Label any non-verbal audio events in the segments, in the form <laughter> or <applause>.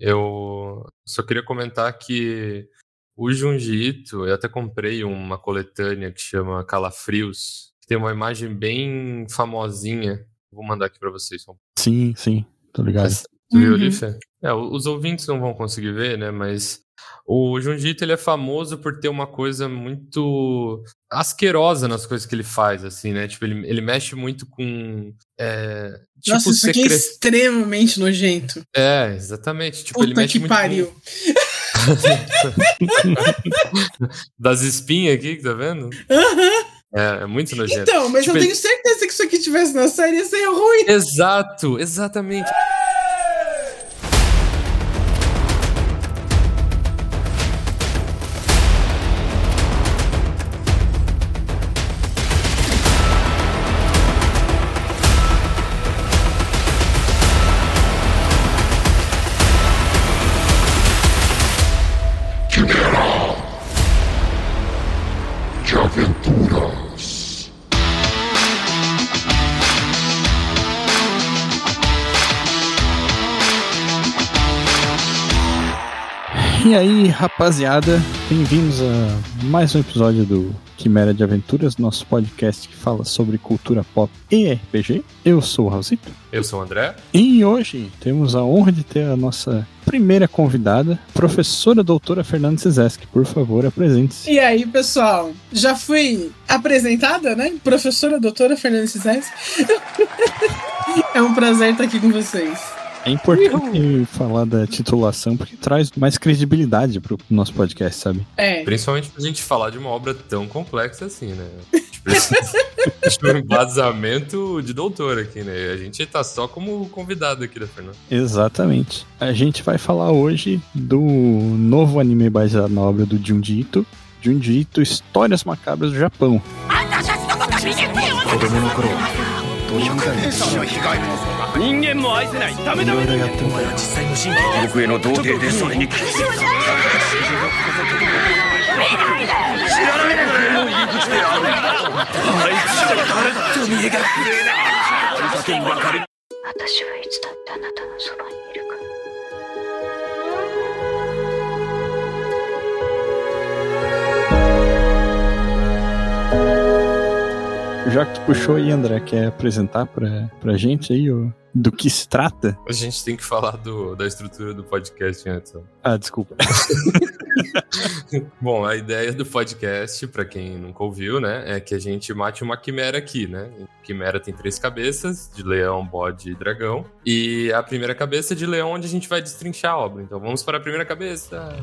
Eu só queria comentar que o Junji Ito, eu até comprei uma coletânea que chama Calafrios, que tem uma imagem bem famosinha. Vou mandar aqui para vocês. Sim, sim, tô ligado. Mas, tu viu uhum. É, os ouvintes não vão conseguir ver, né? Mas o Junjito ele é famoso por ter uma coisa muito asquerosa nas coisas que ele faz, assim, né? Tipo, ele, ele mexe muito com. É, tipo, Nossa, isso aqui é extremamente nojento. É, exatamente. Tipo, Puta ele mexe que muito pariu. Com... <laughs> das espinhas aqui, tá vendo? Aham. É, é muito nojento. Então, mas tipo, eu tenho certeza que isso aqui tivesse na série ia ser ruim. Exato, exatamente. E aí, rapaziada, bem-vindos a mais um episódio do Quimera de Aventuras, nosso podcast que fala sobre cultura pop e RPG. Eu sou o Raulzito. Eu sou o André. E hoje temos a honra de ter a nossa primeira convidada, professora doutora Fernanda Cezeski. Por favor, apresente-se. E aí, pessoal? Já fui apresentada, né? Professora doutora Fernanda Cezeski. <laughs> é um prazer estar aqui com vocês. É importante falar da titulação porque traz mais credibilidade pro nosso podcast, sabe? É. Principalmente pra gente falar de uma obra tão complexa assim, né? Tipo, <laughs> um embasamento de doutor aqui, né? A gente tá só como convidado aqui da Fernanda. Exatamente. A gente vai falar hoje do novo anime baseado na obra do Junji Ito, Junji Ito Histórias Macabras do Japão. 人間も愛せないダメダメだ僕への童貞でそれに知らない誰の入り口であるあいつは誰だと見えがくれな私はいつだってあなたのそばにいるから Já que tu puxou aí, André, quer apresentar pra, pra gente aí o, do que se trata? A gente tem que falar do, da estrutura do podcast antes. Ah, desculpa. <laughs> Bom, a ideia do podcast, para quem nunca ouviu, né, é que a gente mate uma quimera aqui, né? Quimera tem três cabeças, de leão, bode e dragão. E a primeira cabeça é de leão, onde a gente vai destrinchar a obra. Então vamos para a primeira cabeça.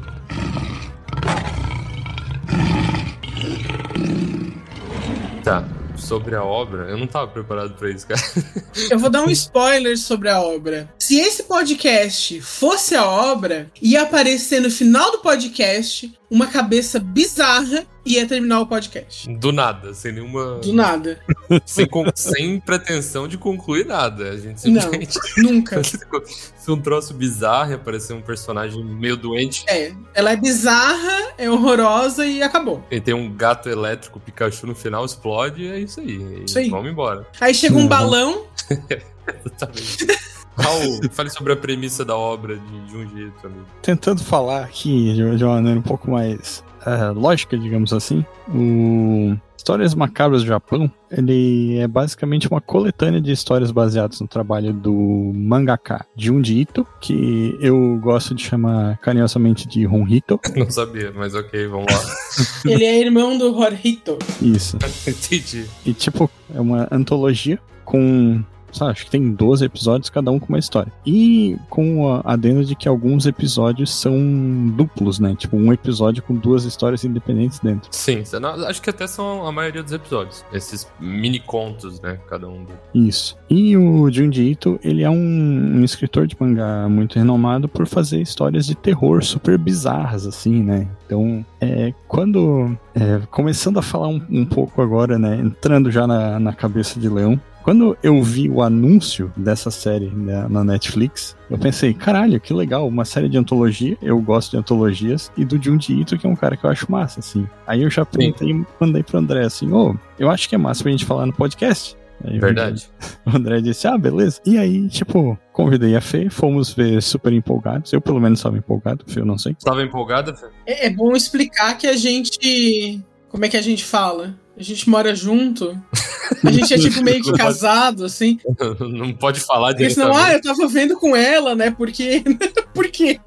Tá sobre a obra, eu não tava preparado para isso, cara. <laughs> Eu vou dar um spoiler sobre a obra. Se esse podcast fosse a obra, ia aparecer no final do podcast uma cabeça bizarra e ia terminar o podcast. Do nada, sem nenhuma. Do nada. <laughs> sem, sem pretensão de concluir nada. A gente simplesmente. Não, nunca. <laughs> Se um troço bizarro e aparecer um personagem meio doente. É, ela é bizarra, é horrorosa e acabou. E tem um gato elétrico, Pikachu no final, explode e é isso aí. Isso aí. Vamos embora. Aí chega um uhum. balão. <laughs> Exatamente. Raul, fale sobre a premissa da obra de, de um jeito, amigo. Tentando falar aqui de uma maneira um pouco mais uh, lógica, digamos assim, o Histórias Macabras do Japão, ele é basicamente uma coletânea de histórias baseadas no trabalho do mangaka Junji Ito, que eu gosto de chamar carinhosamente de Honhito. <laughs> Não sabia, mas ok, vamos lá. <laughs> ele é irmão do Horito. Isso. <laughs> Entendi. E tipo, é uma antologia com sabe, acho que tem 12 episódios, cada um com uma história. E com a adendo de que alguns episódios são duplos, né? Tipo, um episódio com duas histórias independentes dentro. Sim, acho que até são a maioria dos episódios. Esses mini contos, né? Cada um. Isso. E o Junji Ito, ele é um, um escritor de mangá muito renomado por fazer histórias de terror super bizarras, assim, né? Então, é, quando. É, começando a falar um, um pouco agora, né? Entrando já na, na cabeça de Leão, quando eu vi o anúncio dessa série né, na Netflix, eu pensei, caralho, que legal, uma série de antologia, eu gosto de antologias, e do Junji Ito, que é um cara que eu acho massa, assim. Aí eu já perguntei e mandei pro André, assim, ô, oh, eu acho que é massa pra gente falar no podcast. Aí Verdade. <laughs> O André disse, ah, beleza. E aí, tipo, convidei a Fê, fomos ver super empolgados. Eu, pelo menos, estava empolgado, Fê, eu não sei. Tava empolgada, Fê? É, é bom explicar que a gente. Como é que a gente fala? A gente mora junto. A gente é tipo meio que <laughs> casado, assim. <laughs> Não pode falar Porque senão, ah, eu tava vendo com ela, né? Porque. <laughs> Por quê?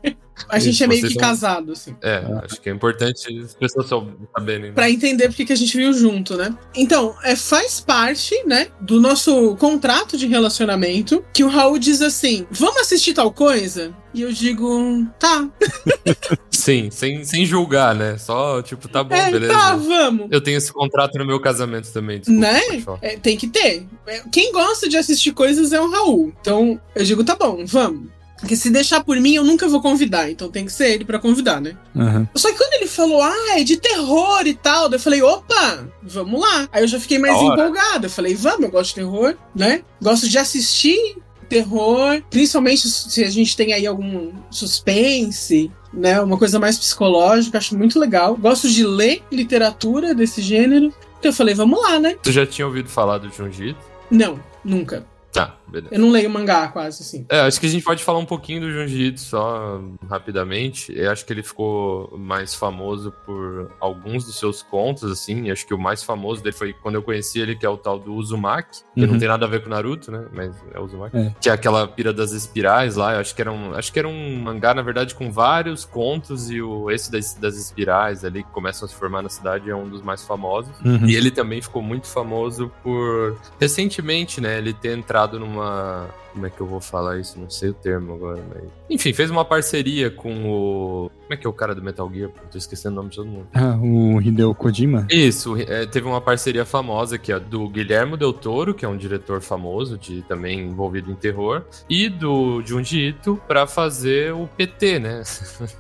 A gente Isso, é meio que são- casado, assim. É, acho que é importante as pessoas saberem. né? Pra entender porque que a gente viu junto, né? Então, é, faz parte, né, do nosso contrato de relacionamento que o Raul diz assim: vamos assistir tal coisa? E eu digo, tá. <laughs> Sim, sem, sem julgar, né? Só, tipo, tá bom, é, beleza. tá, vamos. Eu tenho esse contrato no meu casamento também, desculpa, Né? É, tem que ter. É, Quem gosta de assistir coisas é o Raul. Então, eu digo, tá bom, vamos. Porque se deixar por mim, eu nunca vou convidar. Então tem que ser ele pra convidar, né? Aham. Só que quando ele falou, ah, é de terror e tal, daí eu falei, opa, vamos lá. Aí eu já fiquei mais empolgada. Eu falei, vamos, eu gosto de terror, né? Gosto de assistir terror, principalmente se a gente tem aí algum suspense, né? Uma coisa mais psicológica, acho muito legal. Gosto de ler literatura desse gênero. Então eu falei, vamos lá, né? Tu já tinha ouvido falar do Junjito? Não, nunca. Tá, beleza. Eu não leio mangá quase assim. É, acho que a gente pode falar um pouquinho do Junjito só rapidamente. Eu acho que ele ficou mais famoso por alguns dos seus contos, assim. Acho que o mais famoso dele foi quando eu conheci ele, que é o tal do Uzumaki, que Uhum. não tem nada a ver com Naruto, né? Mas é o Uzumaki. É. Que é aquela pira das espirais lá. Eu acho que era um, acho que era um mangá, na verdade, com vários contos, e o, esse das, das espirais ali, que começam a se formar na cidade, é um dos mais famosos. Uhum. E ele também ficou muito famoso por recentemente, né? Ele ter entrado numa. 那么 Como é que eu vou falar isso? Não sei o termo agora, mas. Enfim, fez uma parceria com o. Como é que é o cara do Metal Gear? Pô, Tô esquecendo o nome de todo mundo. Ah, o Hideo Kojima? Isso, é, teve uma parceria famosa que é do Guilhermo Del Toro, que é um diretor famoso, de também envolvido em terror, e do Junji Ito pra fazer o PT, né?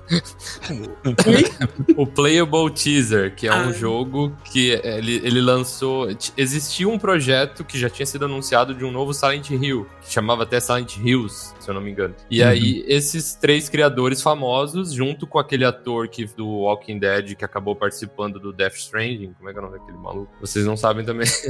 <laughs> o Playable Teaser, que é um Ah. jogo que ele, ele lançou. Existia um projeto que já tinha sido anunciado de um novo Silent Hill, que chamava até Silent Hills, se eu não me engano. E Uhum. aí, esses três criadores famosos, junto com aquele ator que, do Walking Dead que acabou participando do Death Stranding, como é que é o nome daquele maluco? Vocês não sabem também. <laughs>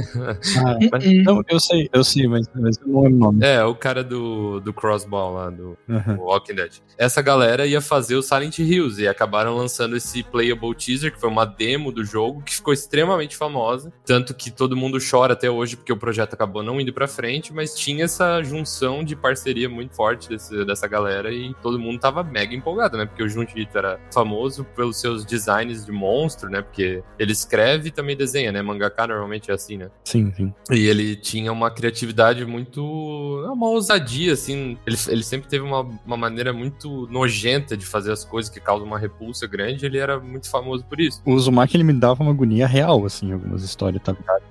Ah, Hum, não, eu sei, eu sei, mas, mas eu não lembro o nome. É, o cara do, do Crossball lá, do, Aham. o Walking Dead. Essa galera ia fazer o Silent Hills e acabaram lançando esse playable teaser, que foi uma demo do jogo, que ficou extremamente famosa. Tanto que todo mundo chora até hoje porque o projeto acabou não indo pra frente, mas tinha essa junção de parceria muito forte desse- dessa galera e todo mundo tava mega empolgado, né? Porque o Junji Ito era famoso pelos seus designs de monstro, né? Porque ele escreve e também desenha, né? Mangaka normalmente é assim, né? Sim, sim. E ele tinha uma criatividade muito. uma ousadia, assim. Ele, ele sempre teve uma, uma maneira muito nojenta de fazer as coisas que causam uma repulsa grande. Ele era muito famoso por isso. O Uzumaki, ele me dava uma agonia real, assim, em algumas histórias, tá ligado?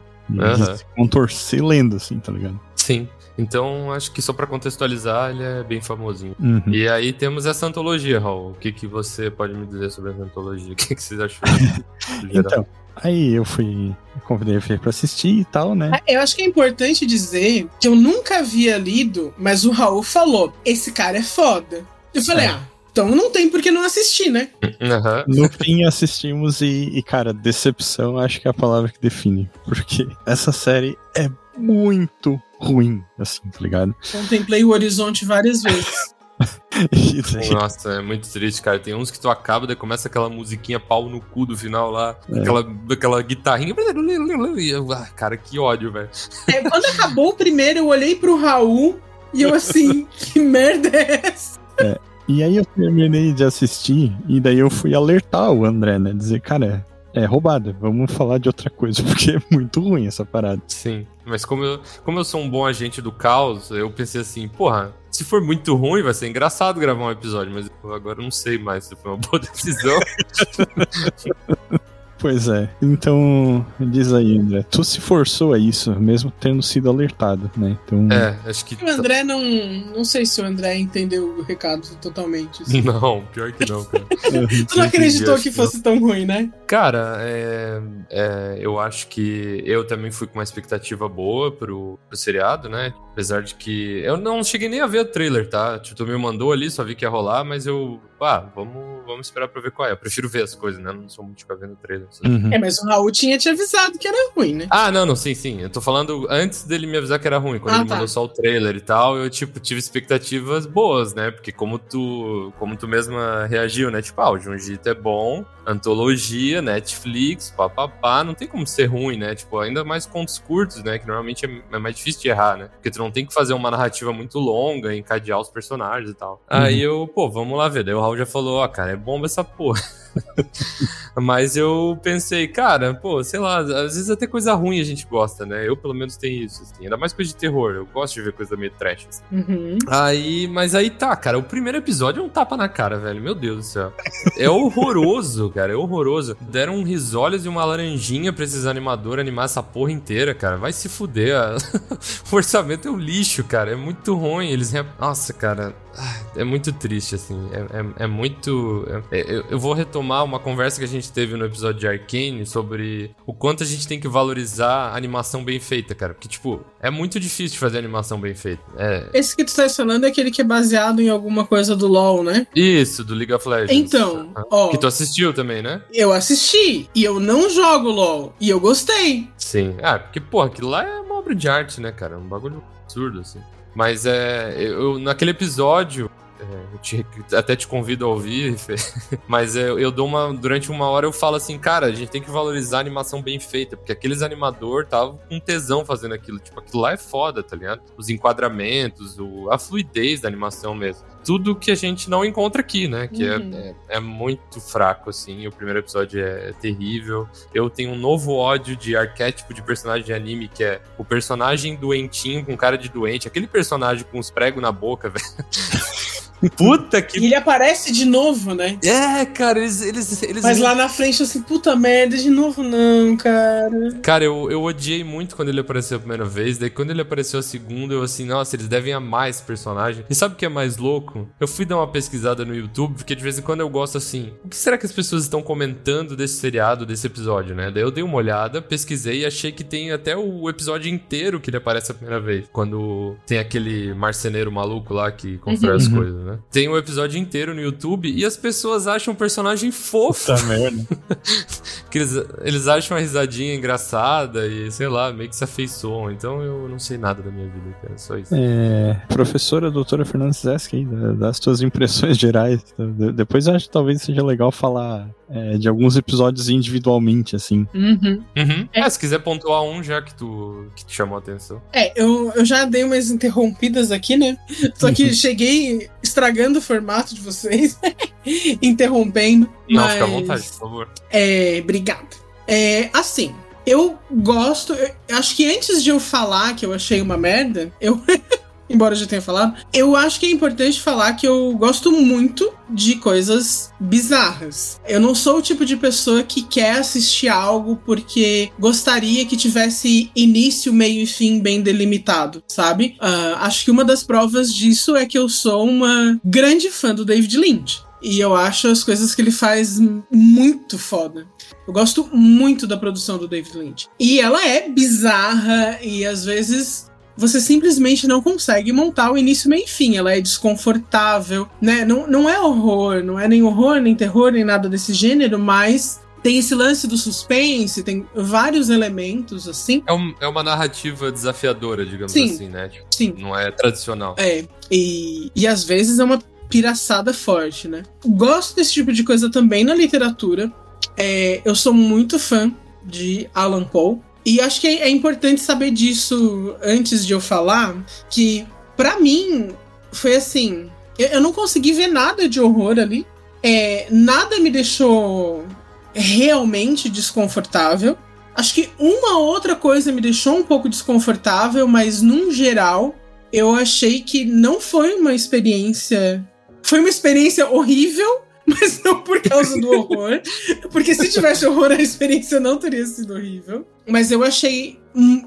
Se contorcer lendo, assim, tá ligado? Sim. Então, acho que só pra contextualizar, ele é bem famosinho. Uhum. E aí temos essa antologia, Raul. O que, que você pode me dizer sobre essa antologia? <laughs> O que, que vocês geral? <laughs> Então, aí eu fui, convidei a Fê pra assistir e tal, né? Eu acho que é importante dizer que eu nunca havia lido, mas o Raul falou: esse cara é foda. Eu falei, É. ah, então não tem por que não assistir, né? Aham. No fim assistimos e, e, cara, decepção acho que é a palavra que define. Porque essa série é muito ruim, assim, tá ligado? Contemplei o horizonte várias vezes. <laughs> E daí- Nossa, é muito triste, cara. Tem uns que tu acaba, daí começa aquela musiquinha pau no cu do final lá, É. aquela, aquela guitarrinha. Ah, cara, que ódio, velho. É, quando acabou o primeiro, eu olhei pro Raul e eu assim, <laughs> que merda é essa? E aí eu terminei de assistir e daí eu fui alertar o André, né? Dizer, cara, é roubada, vamos falar de outra coisa, <laughs> porque é muito ruim essa parada. Sim. Mas como eu, como eu sou um bom agente do caos, eu pensei assim, porra, se for muito ruim, vai ser engraçado gravar um episódio, mas eu agora não sei mais se foi uma boa <laughs> decisão. <laughs> Pois é. Então, diz aí, André, tu se forçou a isso, mesmo tendo sido alertado, né? Então, é, acho que. O André não. Não sei se o André entendeu o recado totalmente. assim. <laughs> Não, pior que não, cara. <laughs> Tu não acreditou que fosse tão ruim, né? Cara, é, é, eu acho que eu também fui com uma expectativa boa pro, pro seriado, né? Apesar de que eu não cheguei nem a ver o trailer, tá? Tipo, tu me mandou ali, só vi que ia rolar, mas eu. Ah, vamos, vamos esperar pra ver qual é. Eu prefiro ver as coisas, né? Eu não sou muito de ficar vendo trailer. Uhum. É, mas o Raul tinha te avisado que era ruim, né? Ah, não, não, sim, sim. Eu tô falando antes dele me avisar que era ruim. Quando Ah, ele tá. mandou só o trailer e tal, eu, tipo, tive expectativas boas, né? Porque como tu, como tu mesma reagiu, né? Tipo, ah, o Junjito é bom, antologia, Netflix, papapá, não tem como ser ruim, né? Tipo, ainda mais contos curtos, né? Que normalmente é, é mais difícil de errar, né? Porque tu não tem que fazer uma narrativa muito longa, encadear os personagens e tal. Aí eu, pô, vamos lá ver. Daí o Raul já falou, ó, cara, é bomba essa porra. <laughs> Mas eu pensei, cara, pô, sei lá, às vezes até coisa ruim a gente gosta, né? Eu pelo menos tenho isso, assim. Ainda mais coisa de terror. Eu gosto de ver coisa meio trash, assim. Uhum. Aí, mas aí tá, cara, o primeiro episódio é um tapa na cara, velho. Meu Deus do céu. É horroroso, cara, é horroroso. Deram um risolhos e uma laranjinha pra esses animadores animar essa porra inteira, cara. Vai se fuder. a- <laughs> o orçamento é um lixo, cara. É muito ruim. Eles. Nossa, cara. É muito triste, assim. É, é- é muito. é- é- eu, eu vou retomar uma conversa que a gente teve no episódio de Arcane sobre o quanto a gente tem que valorizar a animação bem feita, cara. Porque, tipo, é muito difícil fazer animação bem feita. É, Esse que tu tá falando é aquele que é baseado em alguma coisa do LoL, né? Isso, do League of Legends. Então, Ah, ó, Que tu assistiu também, né? eu assisti e eu não jogo LoL e eu gostei. Sim. Ah, porque, porra, aquilo lá é uma obra de arte, né, cara? Um bagulho absurdo, assim. Mas é. Eu, naquele episódio. é, te- até te convido a ouvir, <laughs> mas é, eu dou uma. Durante uma hora eu falo assim, cara, a gente tem que valorizar a animação bem feita, porque aqueles animador estavam com tesão fazendo aquilo. Tipo, aquilo lá é foda, tá ligado? Os enquadramentos, o, a fluidez da animação mesmo. Tudo que a gente não encontra aqui, né? Que é- Uhum. é, é muito fraco, assim. O primeiro episódio é terrível. Eu tenho um novo ódio de arquétipo de personagem de anime, que é o personagem doentinho com cara de doente, aquele personagem com os pregos na boca, <laughs> velho. Puta E que. ele aparece de novo, né? É, cara, eles. eles, eles Mas lá na frente, assim, puta merda, de novo não, cara. Cara, eu, eu odiei muito quando ele apareceu a primeira vez. Daí quando ele apareceu a segunda, eu assim, nossa, eles devem amar esse personagem. E sabe o que é mais louco? Eu fui dar uma pesquisada no YouTube, porque de vez em quando eu gosto assim. O que será que as pessoas estão comentando desse seriado, desse episódio, né? Daí eu dei uma olhada, pesquisei e achei que tem até o episódio inteiro que ele aparece a primeira vez. Quando tem aquele marceneiro maluco lá que constrói as Uhum. coisas, né? Tem o episódio inteiro no YouTube e as pessoas acham o personagem fofo. Puta merda. <laughs> Que eles, eles acham a risadinha engraçada e, sei lá, meio que se afeiçoam. Então eu não sei nada da minha vida, cara. Só isso. É, professora doutora Fernanda Zeski, aí, dá- dá as tuas impressões gerais. De- Depois eu acho que talvez seja legal falar é, de alguns episódios individualmente, assim. Uhum. Uhum. É. É, se quiser pontuar um já que tu que te chamou a atenção. É, eu, eu já dei umas interrompidas aqui, né? Só que <laughs> cheguei estragando o formato de vocês, <laughs> interrompendo. Não, mas... fica à vontade, por favor. É, obrigada. É, assim, eu gosto. Eu acho que antes de eu falar que eu achei uma merda, eu. <laughs> Embora eu já tenha falado, eu acho que é importante falar que eu gosto muito de coisas bizarras. Eu não sou o tipo de pessoa que quer assistir algo porque gostaria que tivesse início, meio e fim bem delimitado, sabe? Ah, acho que uma das provas disso é que eu sou uma grande fã do David Lynch. E eu acho as coisas que ele faz muito foda. Eu gosto muito da produção do David Lynch. E ela é bizarra e às vezes você simplesmente não consegue montar o início, meio e fim. Ela é desconfortável, né? Não, não é horror, não é nem horror, nem terror, nem nada desse gênero, mas tem esse lance do suspense, tem vários elementos assim. É, um- é uma narrativa desafiadora, digamos Sim. assim, né? Tipo, Sim, não é tradicional. É, e, e às vezes é uma piraçada forte, né? Gosto desse tipo de coisa também na literatura. É, eu sou muito fã de Alan Poe. E acho que é, é importante saber disso antes de eu falar, que pra mim foi assim, eu, eu não consegui ver nada de horror ali. É, nada me deixou realmente desconfortável. Acho que uma outra coisa me deixou um pouco desconfortável, mas num geral, eu achei que não foi uma experiência. Foi uma experiência horrível, mas não por causa do horror. Porque se tivesse horror, a experiência não teria sido horrível. Mas eu achei.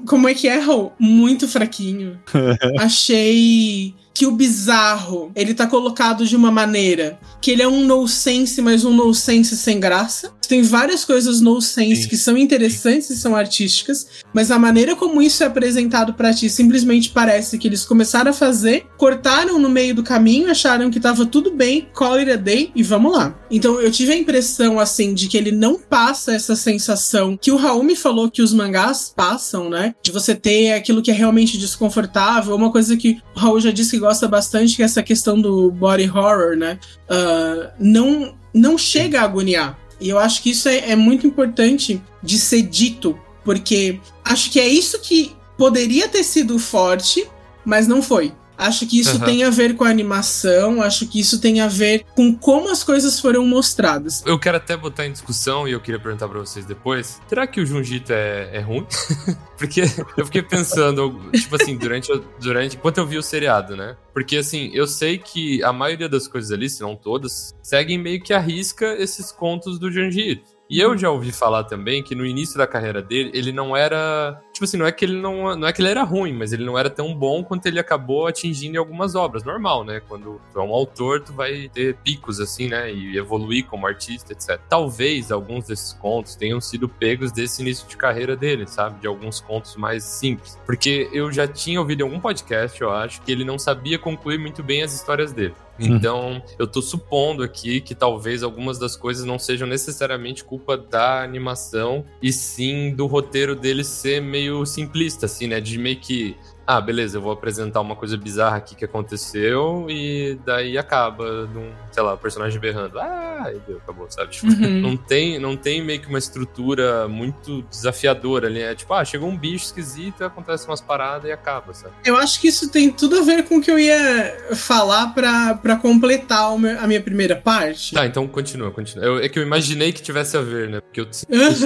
Como é que é, Raul? Muito fraquinho. <laughs> achei que o bizarro ele tá colocado de uma maneira que ele é um nonsense, mas um nonsense sem graça. Tem várias coisas no sense Sim. que são interessantes e são artísticas, mas a maneira como isso é apresentado pra ti simplesmente parece que eles começaram a fazer, cortaram no meio do caminho, acharam que tava tudo bem, call it a day e vamos lá. Então eu tive a impressão assim de que ele não passa essa sensação que o Raul me falou que os mangás passam, né? De você ter aquilo que é realmente desconfortável, uma coisa que o Raul já disse que gosta bastante, que é essa questão do body horror, né? Ah, não, não chega a agoniar. E eu acho que isso é, é muito importante de ser dito, porque acho que é isso que poderia ter sido forte, mas não foi. Acho que isso Aham. tem a ver com a animação, acho que isso tem a ver com como as coisas foram mostradas. Eu quero até botar em discussão e eu queria perguntar pra vocês depois. Será que o Junjito é, é ruim? <laughs> Porque eu fiquei pensando, tipo assim, durante, durante. Enquanto eu vi o seriado, né? Porque assim, eu sei que a maioria das coisas ali, se não todas, seguem meio que a risca esses contos do Junjito. E eu já ouvi falar também que no início da carreira dele, ele não era. Tipo assim, não é que ele não, não é que ele era ruim, mas ele não era tão bom quanto ele acabou atingindo em algumas obras. Normal, né? Quando tu é um autor, tu vai ter picos, assim, né? E evoluir como artista, etc. Talvez alguns desses contos tenham sido pegos desse início de carreira dele, sabe? De alguns contos mais simples. Porque eu já tinha ouvido em algum podcast, eu acho, que ele não sabia concluir muito bem as histórias dele. Então, eu tô supondo aqui que talvez algumas das coisas não sejam necessariamente culpa da animação, e sim do roteiro dele ser meio simplista, assim, né? De meio que. Ah, beleza, eu vou apresentar uma coisa bizarra aqui que aconteceu, e daí acaba num, sei lá, o personagem berrando. Ah, e deu, acabou, sabe? Tipo, Uhum. não tem, não tem meio que uma estrutura muito desafiadora ali. É tipo, ah, chegou um bicho esquisito, acontece umas paradas e acaba, sabe? Eu acho que isso tem tudo a ver com o que eu ia falar pra pra completar meu- a minha primeira parte. Tá, então continua, continua. Eu- é que eu imaginei que tivesse a ver, né? Porque eu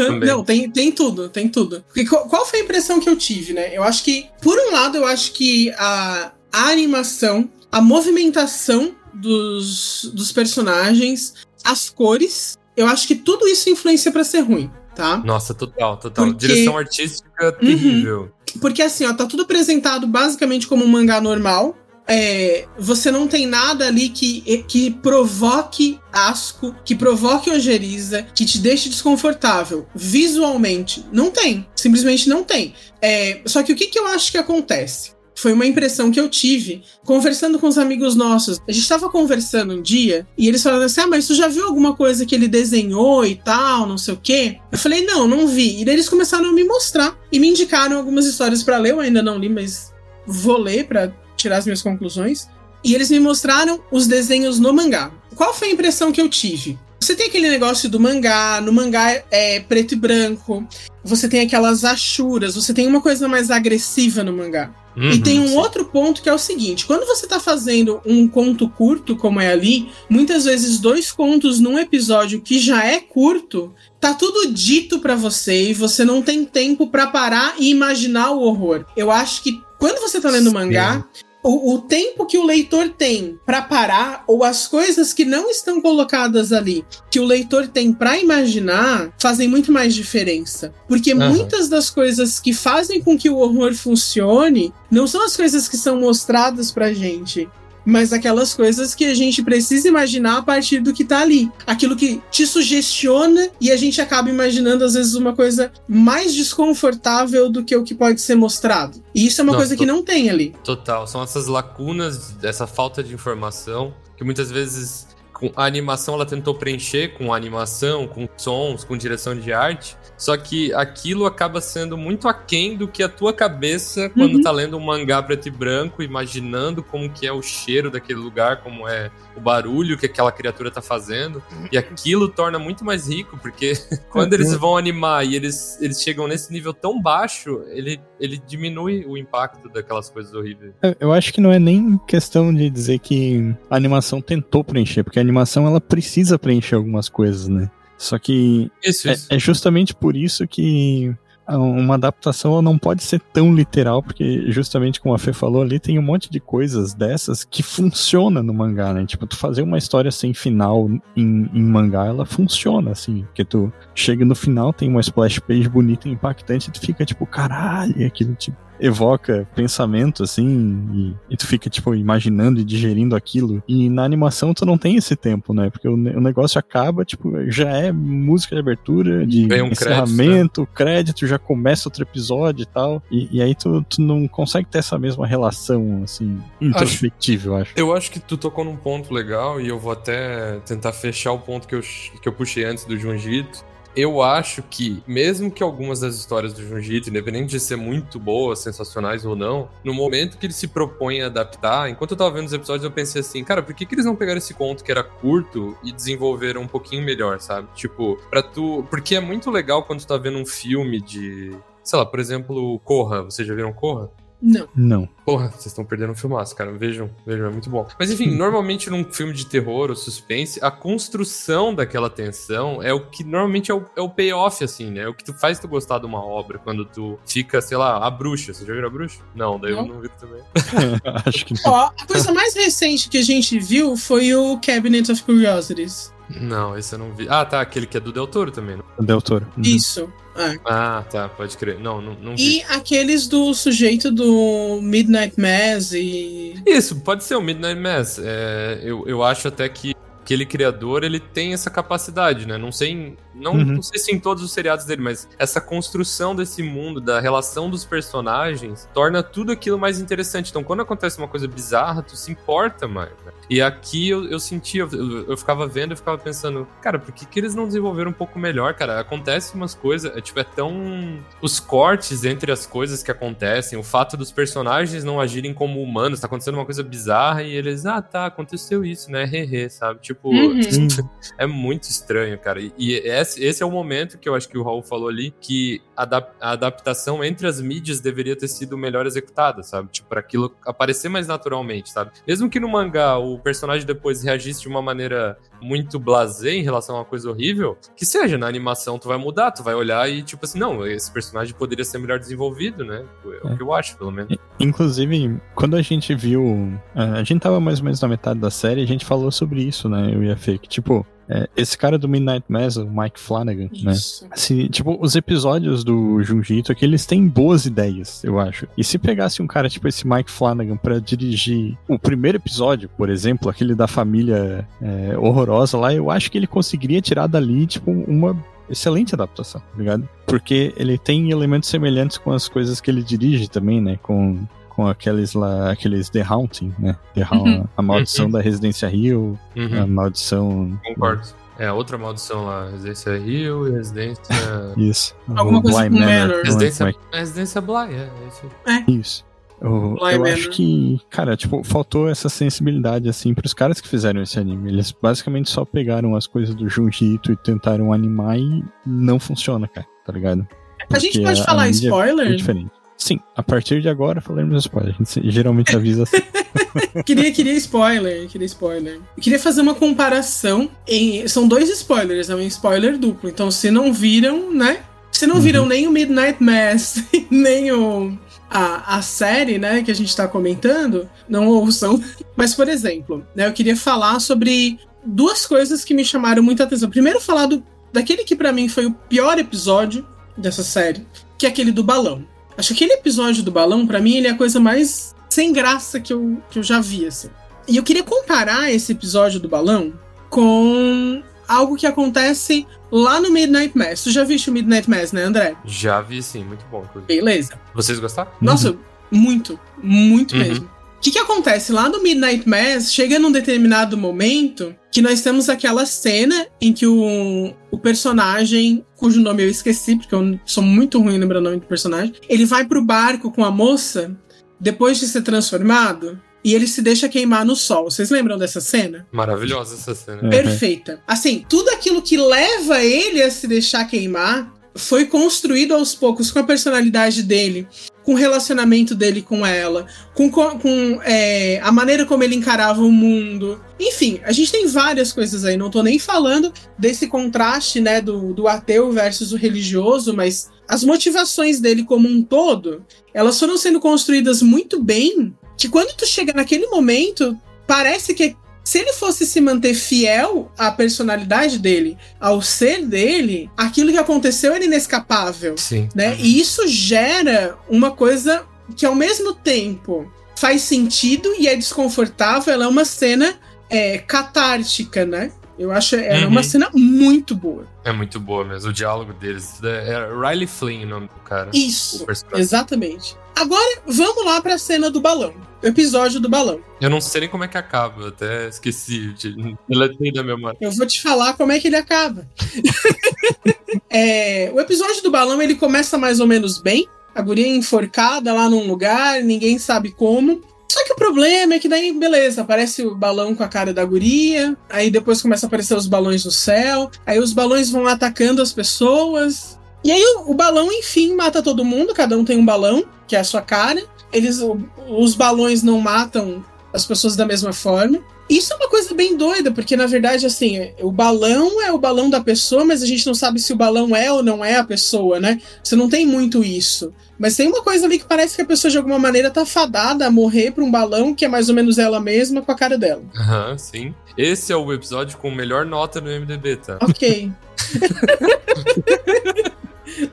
também. Não, tem, tem tudo, tem tudo. Porque qual, qual foi a impressão que eu tive, né? Eu acho que, por um lado, eu acho que a, a animação, a movimentação dos, dos personagens, as cores, eu acho que tudo isso influencia pra ser ruim, tá? Nossa, total, total. Porque- Direção artística terrível. Porque assim, ó, tá tudo apresentado basicamente como um mangá normal. É, você não tem nada ali que, que provoque asco, que provoque ojeriza, que te deixe desconfortável. Visualmente, não tem. Simplesmente não tem. É, só que o que, que eu acho que acontece? Foi uma impressão que eu tive conversando com os amigos nossos. A gente tava conversando um dia e eles falaram assim: Ah, mas tu já viu alguma coisa que ele desenhou e tal, não sei o quê? Eu falei: Não, não vi. E daí eles começaram a me mostrar e me indicaram algumas histórias pra ler. Eu ainda não li, mas vou ler pra tirar as minhas conclusões. E eles me mostraram os desenhos no mangá. Qual foi a impressão que eu tive? Você tem aquele negócio do mangá, no mangá é preto e branco, você tem aquelas achuras, você tem uma coisa mais agressiva no mangá. E Uhum, tem um sim. outro ponto que é o seguinte: quando você tá fazendo um conto curto, como é ali, muitas vezes dois contos num episódio que já é curto, tá tudo dito pra você e você não tem tempo pra parar e imaginar o horror. Eu acho que quando você tá lendo Sim. mangá, o, o tempo que o leitor tem pra parar, ou as coisas que não estão colocadas ali, que o leitor tem pra imaginar, fazem muito mais diferença. Porque Aham. muitas das coisas que fazem com que o horror funcione não são as coisas que são mostradas pra gente. Mas aquelas coisas que a gente precisa imaginar a partir do que tá ali. Aquilo que te sugestiona e a gente acaba imaginando, às vezes, uma coisa mais desconfortável do que o que pode ser mostrado. E isso é uma coisa que não tem ali. Total. São essas lacunas, essa falta de informação, que muitas vezes com a animação ela tentou preencher com animação, com sons, com direção de arte. Só que aquilo acaba sendo muito aquém do que a tua cabeça quando Uhum. tá lendo um mangá preto e branco, imaginando como que é o cheiro daquele lugar, como é o barulho que aquela criatura tá fazendo. E aquilo torna muito mais rico, porque <laughs> quando eles vão animar e eles, eles chegam nesse nível tão baixo, ele, ele diminui o impacto daquelas coisas horríveis. Eu- Eu acho que não é nem questão de dizer que a animação tentou preencher, porque a animação ela precisa preencher algumas coisas, né? Só que Isso, é, isso. é justamente por isso que uma adaptação não pode ser tão literal, porque justamente como a Fê falou ali, tem um monte de coisas dessas que funciona no mangá, né? Tipo, tu fazer uma história sem final em, em mangá, ela funciona, assim, porque tu chega no final, tem uma splash page bonita e impactante, e tu fica tipo, caralho, e aquilo te evoca pensamento, assim, e, e, tu fica, tipo, imaginando e digerindo aquilo. E na animação tu não tem esse tempo, né? Porque o, o negócio acaba, tipo, já é música de abertura, de um encerramento, crédito, né? crédito, já começa outro episódio e tal. E, e aí tu, tu não consegue ter essa mesma relação, assim, introspectiva, eu acho. Eu acho que tu tocou num ponto legal e eu vou até tentar fechar o ponto que eu, que eu puxei antes do Junjito eu acho que, mesmo que algumas das histórias do Junjito, independente de ser muito boas, sensacionais ou não, no momento que ele se propõe a adaptar, enquanto eu tava vendo os episódios, eu pensei assim, cara, por que, que eles não pegaram esse conto que era curto e desenvolveram um pouquinho melhor, sabe? Tipo, pra tu. Porque é muito legal quando tu tá vendo um filme de. Sei lá, por exemplo, Corra. Vocês já viram Corra? Não. Não. Porra, vocês estão perdendo um filmaço, cara. Vejam, vejam, é muito bom. Mas enfim, normalmente num filme de terror ou suspense, a construção daquela tensão é o que normalmente é o, é o payoff, assim, né? É o que tu faz tu gostar de uma obra quando tu fica, sei lá, a bruxa. Você já viu a bruxa? Não, daí não. eu não vi também. <laughs> Acho que não. Ó, a coisa mais recente que a gente viu foi o Cabinet of Curiosities. Não, esse eu não vi. Ah, tá, aquele que é do Del Toro também, né? Del Toro. Uhum. Isso. É. Ah, tá, pode crer. Não, não, não vi. E aqueles do sujeito do Midnight Mass e. Isso, pode ser o Midnight Mass. É, eu, eu acho até que aquele criador ele tem essa capacidade, né? Não sei, não, uhum. não sei se em todos os seriados dele, mas essa construção desse mundo, da relação dos personagens, torna tudo aquilo mais interessante. Então, quando acontece uma coisa bizarra, tu se importa mais. Né? E aqui eu, eu sentia, eu, eu, ficava vendo, eu ficava pensando, cara, por que, que eles não desenvolveram um pouco melhor, cara? Acontece umas coisas, é, tipo, é tão. Os cortes entre as coisas que acontecem, o fato dos personagens não agirem como humanos, tá acontecendo uma coisa bizarra e eles, ah, tá, aconteceu isso, né? Hehe, sabe? Tipo, uhum. <laughs> é muito estranho, cara. E esse, esse é o momento que eu acho que o Raul falou ali, que a, a adaptação entre as mídias deveria ter sido melhor executada, sabe? Tipo, para aquilo aparecer mais naturalmente, sabe? Mesmo que no mangá o o personagem depois reagisse de uma maneira muito blasé em relação a uma coisa horrível, que seja, na animação tu vai mudar, tu vai olhar e tipo assim, não, esse personagem poderia ser melhor desenvolvido, né? É o é. que eu acho, pelo menos. Inclusive, quando a gente viu. É, a gente tava mais ou menos na metade da série, a gente falou sobre isso, né? Eu e a Fê, que tipo. É, esse cara do Midnight Mass, o Mike Flanagan, né? Isso. né? Assim, tipo, os episódios do Junjito aqui, eles têm boas ideias, eu acho. E se pegasse um cara tipo esse Mike Flanagan para dirigir o primeiro episódio, por exemplo, aquele da família é, horrorosa lá, eu acho que ele conseguiria tirar dali, tipo, uma excelente adaptação, tá ligado? Porque ele tem elementos semelhantes com as coisas que ele dirige também, né? Com com aqueles lá, aqueles The Haunting, né? The ha uhum. A maldição uhum. da Residência Rio, uhum. a maldição. Concordo. É, outra maldição lá, Residência Rio e Residência. <laughs> Isso. Alguma coisa Bly Manor. Manor. Residência, é? Residência Bly, é, é isso. É. Isso. Eu, eu acho que, cara, tipo, faltou essa sensibilidade, assim, pros caras que fizeram esse anime. Eles basicamente só pegaram as coisas do Junjito e tentaram animar e não funciona, cara, tá ligado? Porque a gente pode falar spoiler? É diferente. Sim, a partir de agora falaremos spoiler. A gente geralmente avisa assim. <laughs> queria, queria spoiler, queria spoiler. Eu queria fazer uma comparação em. São dois spoilers, é um spoiler duplo. Então, se não viram, né? Se não viram uhum. nem o Midnight Mass, <laughs> nem o. A, a série, né, que a gente tá comentando, não ouçam. Mas, por exemplo, né, eu queria falar sobre duas coisas que me chamaram muita atenção. Primeiro, falar do, daquele que para mim foi o pior episódio dessa série, que é aquele do balão. Acho que aquele episódio do balão, para mim, ele é a coisa mais sem graça que eu, que eu já vi, assim. E eu queria comparar esse episódio do balão com algo que acontece lá no Midnight Mass. Tu já viste o Midnight Mass, né, André? Já vi, sim. Muito bom, inclusive. Beleza. Vocês gostaram? Nossa, uhum. muito. Muito uhum. mesmo. O que, que acontece? Lá no Midnight Mass, chega num determinado momento que nós temos aquela cena em que o, o personagem, cujo nome eu esqueci, porque eu sou muito ruim lembrando o nome do personagem, ele vai pro barco com a moça depois de ser transformado e ele se deixa queimar no sol. Vocês lembram dessa cena? Maravilhosa essa cena. Uhum. Perfeita. Assim, tudo aquilo que leva ele a se deixar queimar foi construído aos poucos com a personalidade dele, com o relacionamento dele com ela, com, com é, a maneira como ele encarava o mundo. Enfim, a gente tem várias coisas aí. Não tô nem falando desse contraste, né, do, do ateu versus o religioso, mas as motivações dele como um todo, elas foram sendo construídas muito bem, que quando tu chega naquele momento, parece que se ele fosse se manter fiel à personalidade dele, ao ser dele, aquilo que aconteceu era inescapável. Sim. Né? E isso gera uma coisa que ao mesmo tempo faz sentido e é desconfortável. Ela é uma cena é, catártica, né? Eu acho ela Uhum. uma cena muito boa. É muito boa mesmo, o diálogo deles. É é Riley Flynn o nome do cara. Isso, exatamente. Agora, vamos lá pra cena do balão. O episódio do balão. Eu não sei nem como é que acaba, eu até esqueci. de- Deletei da memória. Eu vou te falar como é que ele acaba. <laughs> É, o episódio do balão ele começa mais ou menos bem. A guria é enforcada lá num lugar, ninguém sabe como. Só que o problema é que daí, beleza, aparece o balão com a cara da guria, aí depois começa a aparecer os balões no céu, aí os balões vão atacando as pessoas. E aí o, o balão, enfim, mata todo mundo, cada um tem um balão, que é a sua cara. Eles, os balões não matam as pessoas da mesma forma. Isso é uma coisa bem doida, porque na verdade, assim, o balão é o balão da pessoa, mas a gente não sabe se o balão é ou não é a pessoa, né? Você não tem muito isso. Mas tem uma coisa ali que parece que a pessoa de alguma maneira tá fadada a morrer pra um balão que é mais ou menos ela mesma com a cara dela. Aham, sim. Esse é o episódio com melhor nota no MDB, tá? Ok. <laughs>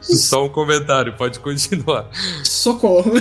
Só um comentário, pode continuar. Socorro.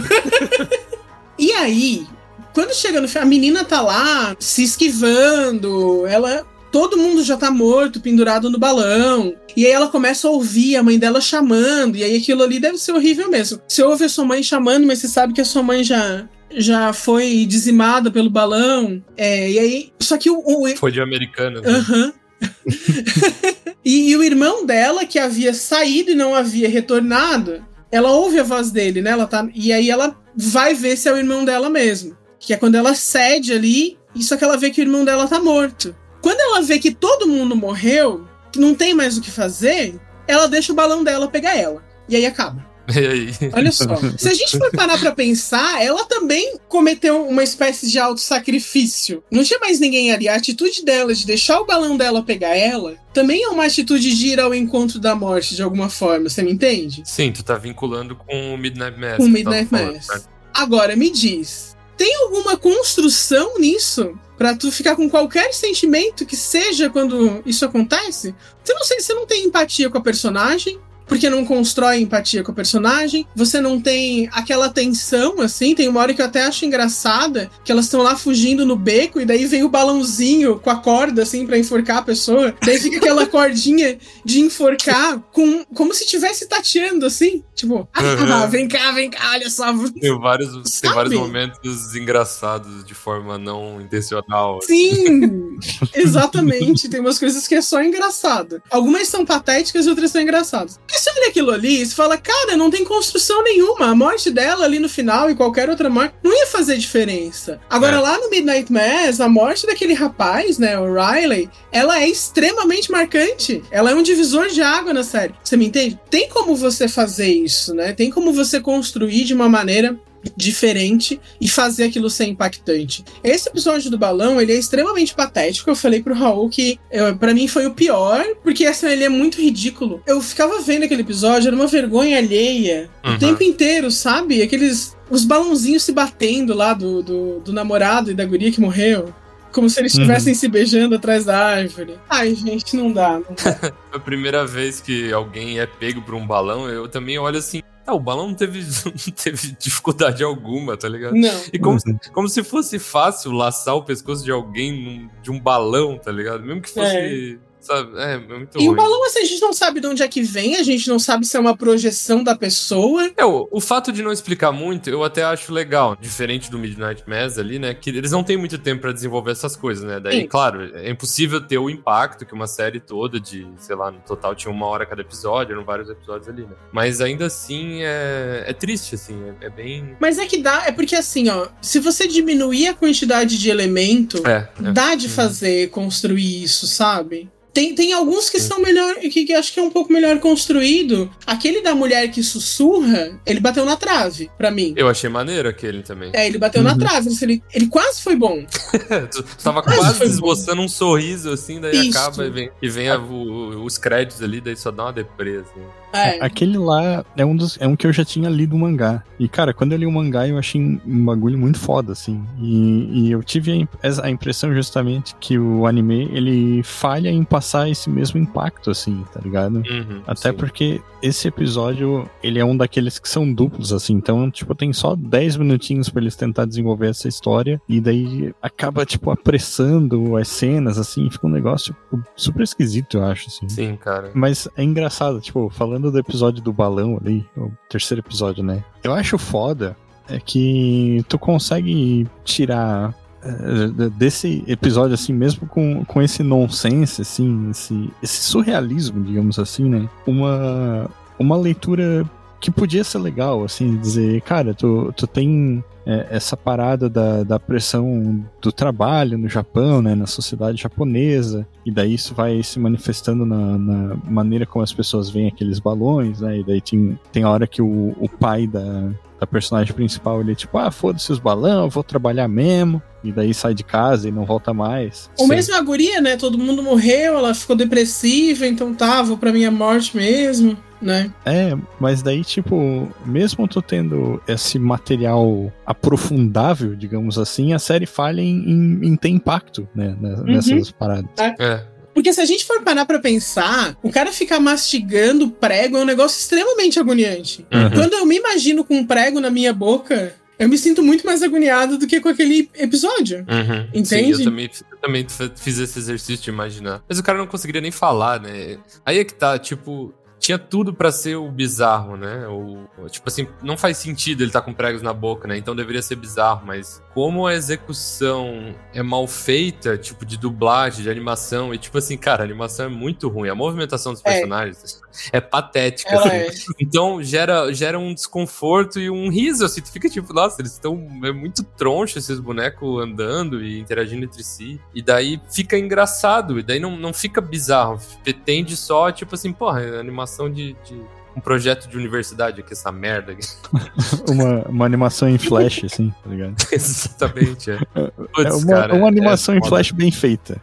<laughs> e aí, quando chega no fim, a menina tá lá se esquivando, ela. Todo mundo já tá morto, pendurado no balão. E aí ela começa a ouvir a mãe dela chamando. E aí aquilo ali deve ser horrível mesmo. Você ouve a sua mãe chamando, mas você sabe que a sua mãe já, já foi dizimada pelo balão. É, e aí. Só que o- o, Foi de americana. né? Aham. <laughs> e, e o irmão dela, que havia saído e não havia retornado, ela ouve a voz dele, né? Ela tá, e aí ela vai ver se é o irmão dela mesmo. Que é quando ela cede ali, só que ela vê que o irmão dela tá morto. Quando ela vê que todo mundo morreu, que não tem mais o que fazer, ela deixa o balão dela pegar ela. E aí acaba. <laughs> Olha só. Se a gente for parar pra pensar, ela também cometeu uma espécie de auto-sacrifício. Não tinha mais ninguém ali. A atitude dela de deixar o balão dela pegar ela também é uma atitude de ir ao encontro da morte de alguma forma. Você me entende? Sim, tu tá vinculando com o Midnight Mass. Com que Midnight tava falando, Mass. né? Agora, me diz. Tem alguma construção nisso? Pra tu ficar com qualquer sentimento que seja quando isso acontece? Você não sei, você não tem empatia com a personagem, porque não constrói empatia com a personagem. Você não tem aquela tensão, assim. Tem uma hora que eu até acho engraçada, que elas estão lá fugindo no beco, e daí vem o balãozinho com a corda, assim, pra enforcar a pessoa. Daí fica aquela <laughs> cordinha de enforcar, com, como se estivesse tateando, assim. Tipo, ah, Uhum. vem cá, vem cá, olha só. Tem vários, tem vários momentos engraçados de forma não intencional. Sim, <laughs> exatamente. Tem umas coisas que é só engraçado. Algumas são patéticas e outras são engraçadas. Porque você olha aquilo ali e fala, cara, não tem construção nenhuma. A morte dela ali no final e qualquer outra morte não ia fazer diferença. Agora, É. lá no Midnight Mass, a morte daquele rapaz, né, o Riley, ela é extremamente marcante. Ela é um divisor de água na série. Você me entende? Tem como você fazer isso, né? Tem como você construir de uma maneira diferente e fazer aquilo ser impactante. Esse episódio do balão, ele é extremamente patético. Eu falei pro Raul que para mim foi o pior, porque assim, ele é muito ridículo. Eu ficava vendo aquele episódio, era uma vergonha alheia o Uhum. tempo inteiro, sabe? Aqueles os balãozinhos se batendo lá do, do, do namorado e da guria que morreu. Como se eles Uhum. estivessem se beijando atrás da árvore. Ai, gente, não dá. Não dá. <laughs> A primeira vez que alguém é pego por um balão, eu também olho assim. Ah, o balão não teve, <laughs> não teve dificuldade alguma, tá ligado? não. E como, como se fosse fácil laçar o pescoço de alguém num- de um balão, tá ligado? Mesmo que fosse. Sabe? É, é muito E o ruim. balão, assim, a gente não sabe de onde é que vem, a gente não sabe se é uma projeção da pessoa. É, o, o fato de não explicar muito, eu até acho legal. Diferente do Midnight Mass ali, né? Que eles não têm muito tempo pra desenvolver essas coisas, né? Daí, Sim. claro, é impossível ter o impacto que uma série toda de, sei lá, no total tinha uma hora cada episódio, eram vários episódios ali, né? Mas ainda assim é, é triste, assim, é, é bem. Mas é que dá, é porque assim, ó, se você diminuir a quantidade de elemento, É, é. dá de Uhum. fazer, construir isso, sabe? Tem, tem alguns que são melhor, que, que acho que é um pouco melhor construído. Aquele da mulher que sussurra, ele bateu na trave, pra mim. Eu achei maneiro aquele também. É, ele bateu na Uhum. trave. Ele, ele quase foi bom. <laughs> tu, tu tava Mas quase foi bom. esboçando um sorriso, assim, daí Isso. acaba e vem, e vem a- o- os créditos ali, daí só dá uma depressa. Assim. É. <laughs> Aquele lá é um, dos, é um que eu já tinha lido o mangá. E, cara, quando eu li o mangá, eu achei um bagulho muito foda, assim. E, e eu tive a, a impressão justamente que o anime, ele falha em passar esse mesmo impacto, assim, tá ligado? Uhum, Até sim. porque esse episódio, ele é um daqueles que são duplos, assim. Então, tipo, tem só 10 minutinhos pra eles tentar desenvolver essa história. E daí acaba, tipo, apressando as cenas, assim. Fica um negócio tipo, super esquisito, eu acho, assim. Sim, cara. Mas é engraçado, tipo, falando do episódio do balão ali, o terceiro episódio, né? Eu acho foda é que tu consegue tirar eh, desse episódio, assim, mesmo com, com esse nonsense, assim, esse, esse surrealismo, digamos assim, né? Uma, uma leitura que podia ser legal, assim, dizer, cara, tu, tu tem é, essa parada da, da pressão do trabalho no Japão, né, na sociedade japonesa, e daí isso vai se manifestando na, na maneira como as pessoas veem aqueles balões, né, e daí tem, tem a hora que o, o pai da, da personagem principal, ele é tipo, ah, foda-se os balão, vou trabalhar mesmo, e daí sai de casa e não volta mais. Ou Sim. mesmo a guria, né? Todo mundo morreu, ela ficou depressiva, então tá, vou pra minha morte mesmo, né? É, mas daí, tipo, mesmo tu tendo esse material aprofundável, digamos assim, a série falha em, em- em ter impacto, né, ne- nessas paradas. É. Porque se a gente for parar pra pensar, o cara ficar mastigando prego é um negócio extremamente agoniante. Uhum. Quando eu me imagino com um prego na minha boca, eu me sinto muito mais agoniado do que com aquele episódio. Uhum. Entende? Sim, eu também, eu também fiz esse exercício de imaginar. Mas o cara não conseguiria nem falar, né? Aí é que tá, tipo, tinha tudo pra ser o bizarro, né? O, tipo assim, não faz sentido ele tá com pregos na boca, né? Então deveria ser bizarro, mas como a execução é mal feita, tipo, de dublagem, de animação, e tipo assim, cara, a animação é muito ruim, a movimentação dos É. personagens é, patética, Ela assim. é. Então gera, gera um desconforto e um riso, assim, tu fica tipo, nossa, eles estão é muito troncho esses bonecos andando e interagindo entre si. E daí fica engraçado, e daí não, não fica bizarro. Tende só, tipo assim, porra, é animação de, de um projeto de universidade aqui, essa merda aqui. <laughs> Uma, uma animação em flash, assim, tá ligado? <laughs> Exatamente, é. É Putz, uma, cara, uma é- animação é em foda. flash bem feita.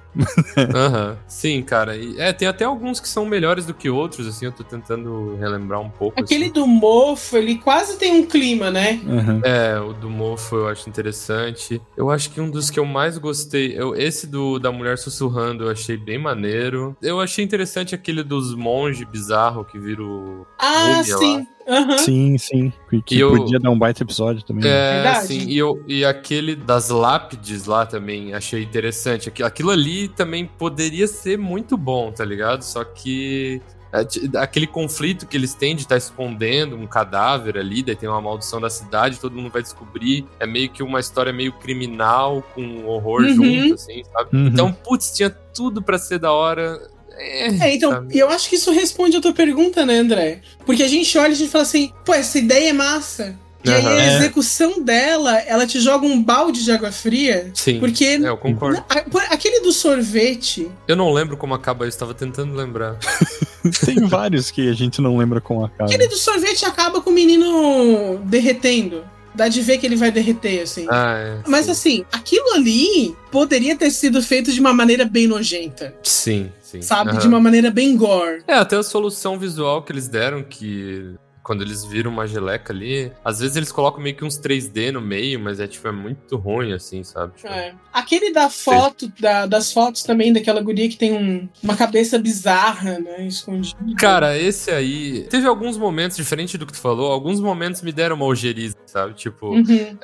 Aham. Sim, cara. E, é, tem até alguns que são melhores do que outros, assim, eu tô tentando relembrar um pouco. Aquele assim. do mofo, ele quase tem um clima, né? Aham. É, o do Mofo eu acho interessante. Eu acho que um dos que eu mais gostei, eu, esse do da mulher sussurrando, eu achei bem maneiro. Eu achei interessante aquele dos monge bizarro que vira o. Ah, sim. Aham. Sim, sim. Que, que eu- podia dar um baita episódio também. né? É, Verdade. sim. E, eu, e aquele das lápides lá também achei interessante. Aquilo, aquilo ali também poderia ser muito bom, tá ligado? Só que. é, Aquele conflito que eles têm de estar escondendo um cadáver ali, daí tem uma maldição da cidade, todo mundo vai descobrir. É meio que uma história meio criminal, com horror Uhum. junto, assim, sabe? Uhum. Então, putz, tinha tudo pra ser da hora. É, então, sabe? e eu acho que isso responde a tua pergunta, né, André? Porque a gente olha e a gente fala assim, pô, essa ideia é massa. E aí Aham. a É. execução dela, ela te joga um balde de água fria. Sim. Porque É, eu concordo. a- por- aquele do sorvete, Eu não lembro como acaba isso, tava tentando lembrar. <laughs> Tem vários que a gente não lembra com a cara. aquele do sorvete acaba com o menino derretendo. Dá de ver que ele vai derreter, assim. Ah, é. Mas sim. assim, aquilo ali poderia ter sido feito de uma maneira bem nojenta. Sim, sim. Sabe? Aham. De uma maneira bem gore. É, até a solução visual que eles deram, que quando eles viram uma geleca ali, às vezes eles colocam meio que uns 3D no meio, mas é tipo, é muito ruim, assim, sabe? Tipo, É. Aquele da foto, da- das fotos também, daquela guria que tem um- uma cabeça bizarra, né? Escondida. Cara, esse aí. Teve alguns momentos, diferente do que tu falou, alguns momentos me deram uma ojeriza, sabe? Tipo, Uhum.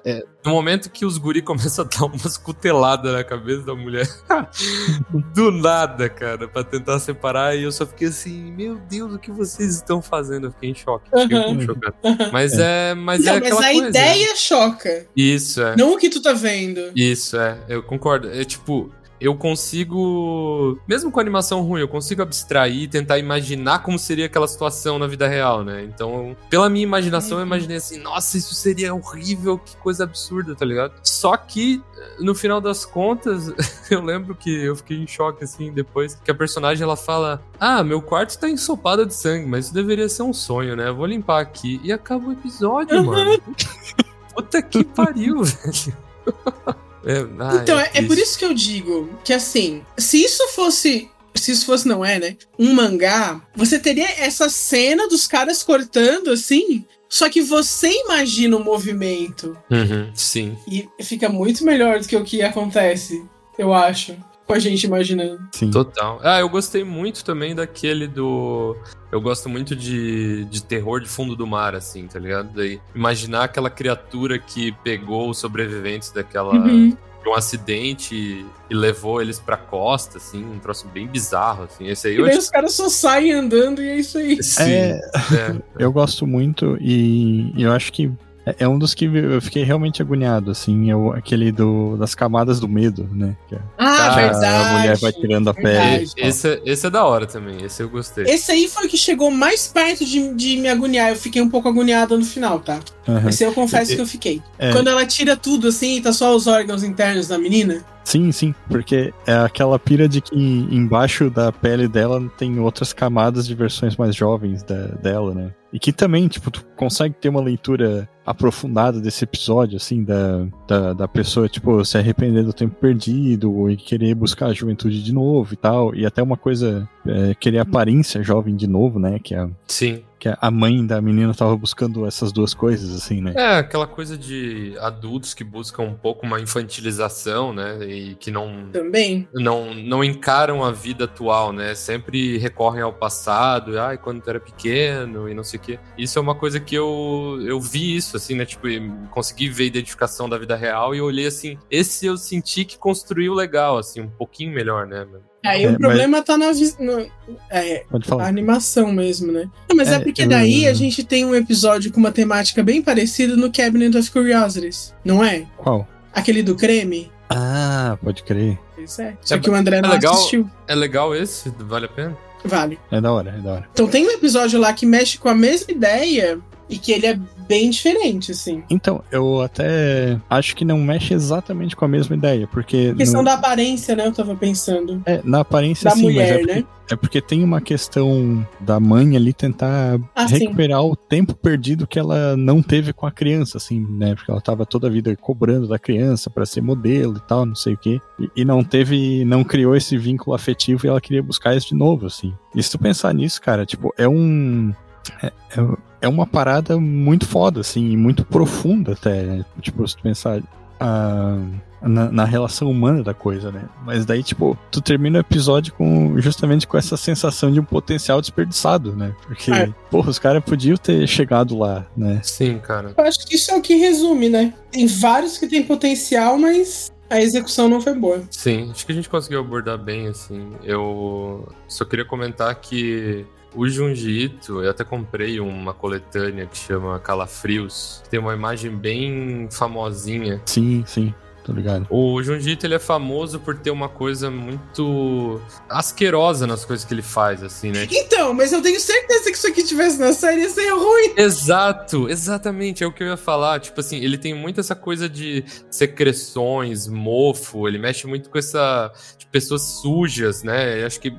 No momento que os guri <laughs> começam a dar umas cuteladas na cabeça da mulher. <laughs> do nada, cara, pra tentar separar, e eu só fiquei assim, meu Deus, o que vocês estão fazendo? Eu fiquei em choque. Fiquei muito chocado. Mas é. Mas Não, é mas a coisa. ideia choca. Isso, é. Não o que tu tá vendo. Isso, é, eu concordo. É tipo, eu consigo, mesmo com animação ruim, eu consigo abstrair e tentar imaginar como seria aquela situação na vida real, né? Então, pela minha imaginação, eu Uhum. imaginei assim, nossa, isso seria horrível, que coisa absurda, tá ligado? Só que, no final das contas, <laughs> eu lembro que eu fiquei em choque, assim, depois, que a personagem, ela fala, ah, meu quarto tá ensopado de sangue, mas isso deveria ser um sonho, né? Eu vou limpar aqui. E acaba o episódio, Uhum. mano. Puta que pariu, <laughs> velho. É, ah, então, é, é triste. por isso que eu digo que assim, se isso fosse. Se isso fosse, não é, né? Um mangá, você teria essa cena dos caras cortando assim. Só que você imagina o movimento. Uhum, sim. E fica muito melhor do que o que acontece, eu acho. Com a gente imaginando. Sim. Total. Ah, eu gostei muito também daquele do. Eu gosto muito de, de terror de fundo do mar, assim, tá ligado? Daí, imaginar aquela criatura que pegou os sobreviventes daquela. Uhum. de um acidente e levou eles pra costa, assim, um troço bem bizarro, assim. Esse aí E eu daí acho os caras só saem andando e é isso aí. Sim, É, é. eu gosto muito e eu acho que é- é um dos que eu fiquei realmente agoniado, assim, é o- aquele do, das camadas do medo, né? Que a, Ah, Ah, verdade. a mulher vai tirando a verdade. pele. Esse, é- esse é da hora também, esse eu gostei. Esse aí foi o que chegou mais perto de, de me agoniar. Eu fiquei um pouco agoniada no final, tá? Aham. Esse eu confesso que eu fiquei. É. Quando ela tira tudo assim tá só os órgãos internos da menina. Sim, sim, porque é aquela pira de que embaixo da pele dela tem outras camadas de versões mais jovens da- dela, né? E que também, tipo, tu consegue ter uma leitura aprofundada desse episódio, assim, da, da, da pessoa, tipo, se arrepender do tempo perdido e querer buscar a juventude de novo e tal. E até uma coisa, é, querer aparência jovem de novo, né? Que a, Sim. Que a mãe da menina tava buscando essas duas coisas, assim, né? É, aquela coisa de adultos que buscam um pouco uma infantilização, né? E que não, Também. não, não encaram a vida atual, né? Sempre recorrem ao passado, ai, quando tu era pequeno e não sei o quê. Isso é uma coisa que eu, eu vi isso, assim, né? Tipo, e consegui ver a identificação da vida real e eu olhei assim, esse eu senti que construiu legal, assim, um pouquinho melhor, né? Aí É, o mas- problema tá na é, Pode a falar. animação mesmo, né? Não, mas é, É, porque eu- daí a gente tem um episódio com uma temática bem parecida no Cabinet of Curiosities, não é? Qual? Aquele do creme. Ah, pode crer. Pois é. Só É, que o André não legal. assistiu. É legal esse? Vale a pena? Vale. É da hora, é da hora. Então tem um episódio lá que mexe com a mesma ideia e que ele é bem diferente, assim. Então, eu até acho que não mexe exatamente com a mesma ideia, porque A questão no- da aparência, né? Eu tava pensando. é, na aparência Da sim, mulher, mas é porque, né? é porque tem uma questão da mãe ali tentar Ah, sim. recuperar o tempo perdido que ela não teve com a criança, assim, né? Porque ela tava toda a vida cobrando da criança pra ser modelo e tal, não sei o quê. E, e não teve, não criou esse vínculo afetivo e ela queria buscar isso de novo, assim. E se tu pensar nisso, cara, tipo, é um. É, é- é uma parada muito foda, assim, e muito profunda até, né? Tipo, se tu pensar ah, na, na relação humana da coisa, né? Mas daí, tipo, tu termina o episódio com justamente com essa sensação de um potencial desperdiçado, né? Porque, É. porra, os caras podiam ter chegado lá, né? Sim, cara. Eu acho que isso é o que resume, né? Tem vários que têm potencial, mas a execução não foi boa. Sim, acho que a gente conseguiu abordar bem, assim. Eu só queria comentar que o Junji Ito, eu até comprei uma coletânea que chama Calafrios, que tem uma imagem bem famosinha. Sim, sim, tô ligado. O Junji Ito, ele é famoso por ter uma coisa muito asquerosa nas coisas que ele faz, assim, né? Então, mas eu tenho certeza que isso aqui tivesse na série ia ser ruim. Exato, exatamente, é o que eu ia falar. Tipo assim, ele tem muito essa coisa de secreções, mofo, ele mexe muito com essa. de pessoas sujas, né? Eu acho que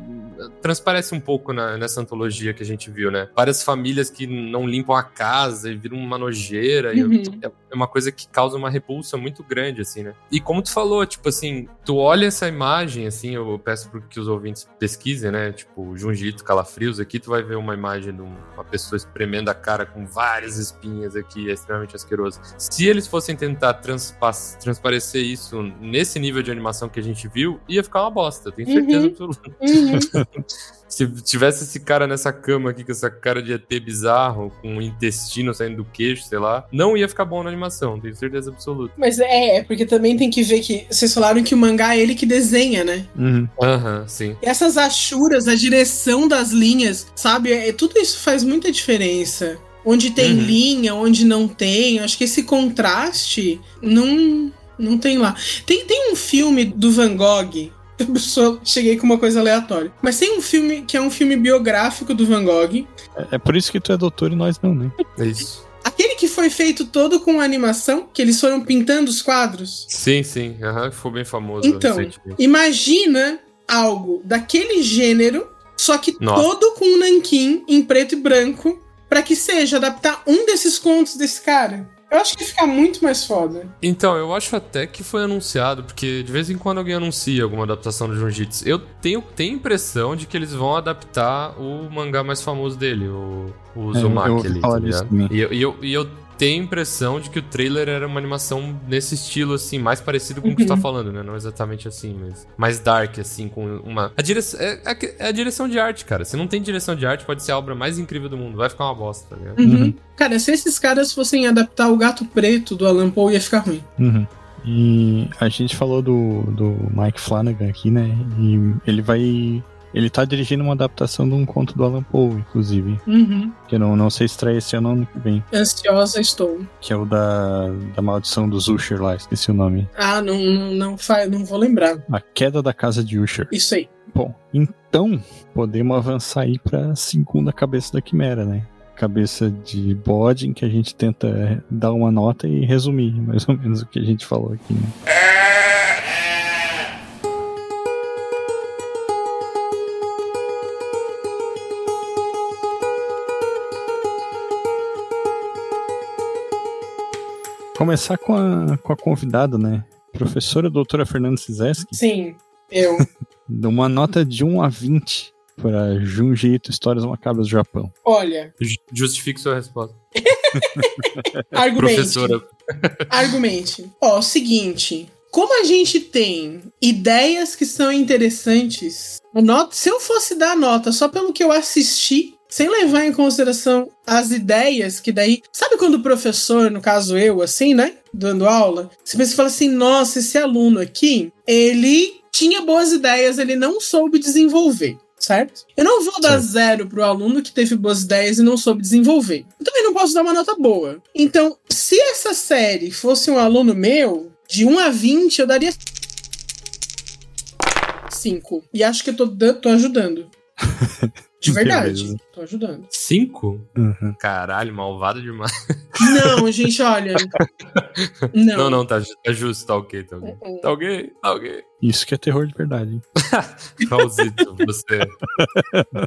transparece um pouco na- nessa antologia que a gente viu, né? Várias famílias que não limpam a casa e viram uma nojeira. e Uhum. é é uma coisa que causa uma repulsa muito grande, assim, né? E como tu falou, tipo assim, tu olha essa imagem, assim, eu peço para que os ouvintes pesquisem, né? Tipo, Jungito, Calafrios, aqui tu vai ver uma imagem de uma pessoa espremendo a cara com várias espinhas aqui, é extremamente asqueroso. Se eles fossem tentar transpa- transparecer isso nesse nível de animação que a gente viu, ia ficar uma bosta, tenho certeza Uhum. absoluta. Uhum. <laughs> Se tivesse esse cara nessa cama aqui, com essa cara de ET bizarro, com o intestino saindo do queixo, sei lá, não ia ficar bom na animação, tenho certeza absoluta. Mas é, é, porque também tem que ver que vocês falaram que o mangá é ele que desenha, né? Uhum. Aham, sim. E essas achuras, a direção das linhas, sabe? É, tudo isso faz muita diferença. Onde tem Uhum. linha, onde não tem. Eu acho que esse contraste não, não tem lá. Tem, tem um filme do Van Gogh. <laughs> Eu só cheguei com uma coisa aleatória. Mas tem um filme que é um filme biográfico do Van Gogh. É, é por isso que tu é doutor e nós não, né? É isso. Aquele que foi feito todo com animação, que eles foram pintando os quadros. Sim, sim. Aham, ficou bem famoso Então. Imagina algo daquele gênero, só que Nossa. todo com um nanquim em preto e branco, pra que seja adaptar um desses contos desse cara. Eu acho que ia ficar muito mais foda. Então, eu acho até que foi anunciado, porque de vez em quando alguém anuncia alguma adaptação do Jujutsu. Eu tenho, tenho a impressão de que eles vão adaptar o mangá mais famoso dele, o, o É, ouvi ali, tá. E eu, e, eu, e eu ter a impressão de que o trailer era uma animação nesse estilo, assim, mais parecido com o que tu tá Uhum. falando, né? Não exatamente assim, mas mais dark, assim, com uma. A direção. É, é- é a direção de arte, cara. Se não tem direção de arte, pode ser a obra mais incrível do mundo. Vai ficar uma bosta, tá ligado? Uhum. Uhum. Cara, se esses caras fossem adaptar o gato preto do Alan Poe, ia ficar ruim. Uhum. E a gente falou do, do Mike Flanagan aqui, né? E ele vai. Ele tá dirigindo uma adaptação de um conto do Alan Poe, inclusive. Uhum. Que eu não, não sei se estreia esse ano ou ano que vem. Ansiosa estou. Que é o da, da maldição dos Usher lá, esqueci o nome. Ah, não, não, não, não vou lembrar. A queda da casa de Usher. Isso aí. Bom, então podemos avançar aí pra segunda cabeça da Quimera, né? Cabeça de bode em que a gente tenta dar uma nota e resumir <laughs> mais ou menos o que a gente falou aqui, né? Começar com a, com a convidada, né? Professora doutora Fernanda Sizeski, Sim, eu. <laughs> dá uma nota de 1 a 20 para Junji Ito Histórias Macabras do Japão. Olha, Ju- Justifique sua resposta. <laughs> argumente. Professora. Argumente. Ó, seguinte. Como a gente tem ideias que são interessantes, nota, se eu fosse dar nota só pelo que eu assisti, sem levar em consideração as ideias que daí. Sabe quando o professor, no caso eu, assim, né? Dando aula, você pensa e fala assim: nossa, esse aluno aqui, ele tinha boas ideias, ele não soube desenvolver. Certo? Eu não vou dar Certo. zero pro aluno que teve boas ideias e não soube desenvolver. Eu também não posso dar uma nota boa. Então, se essa série fosse um aluno meu, de 1 a 20, eu daria 5. E acho que eu tô, tô ajudando. <laughs> De verdade. Beleza. Tô ajudando. Cinco? Uhum. Caralho, malvado demais. Não, gente, olha. <laughs> Não. Não, não, tá, tá justo, tá ok, tá ok. Uh-uh. Tá ok, tá ok. Isso que é terror de verdade. hein? <laughs> Raulzito, você.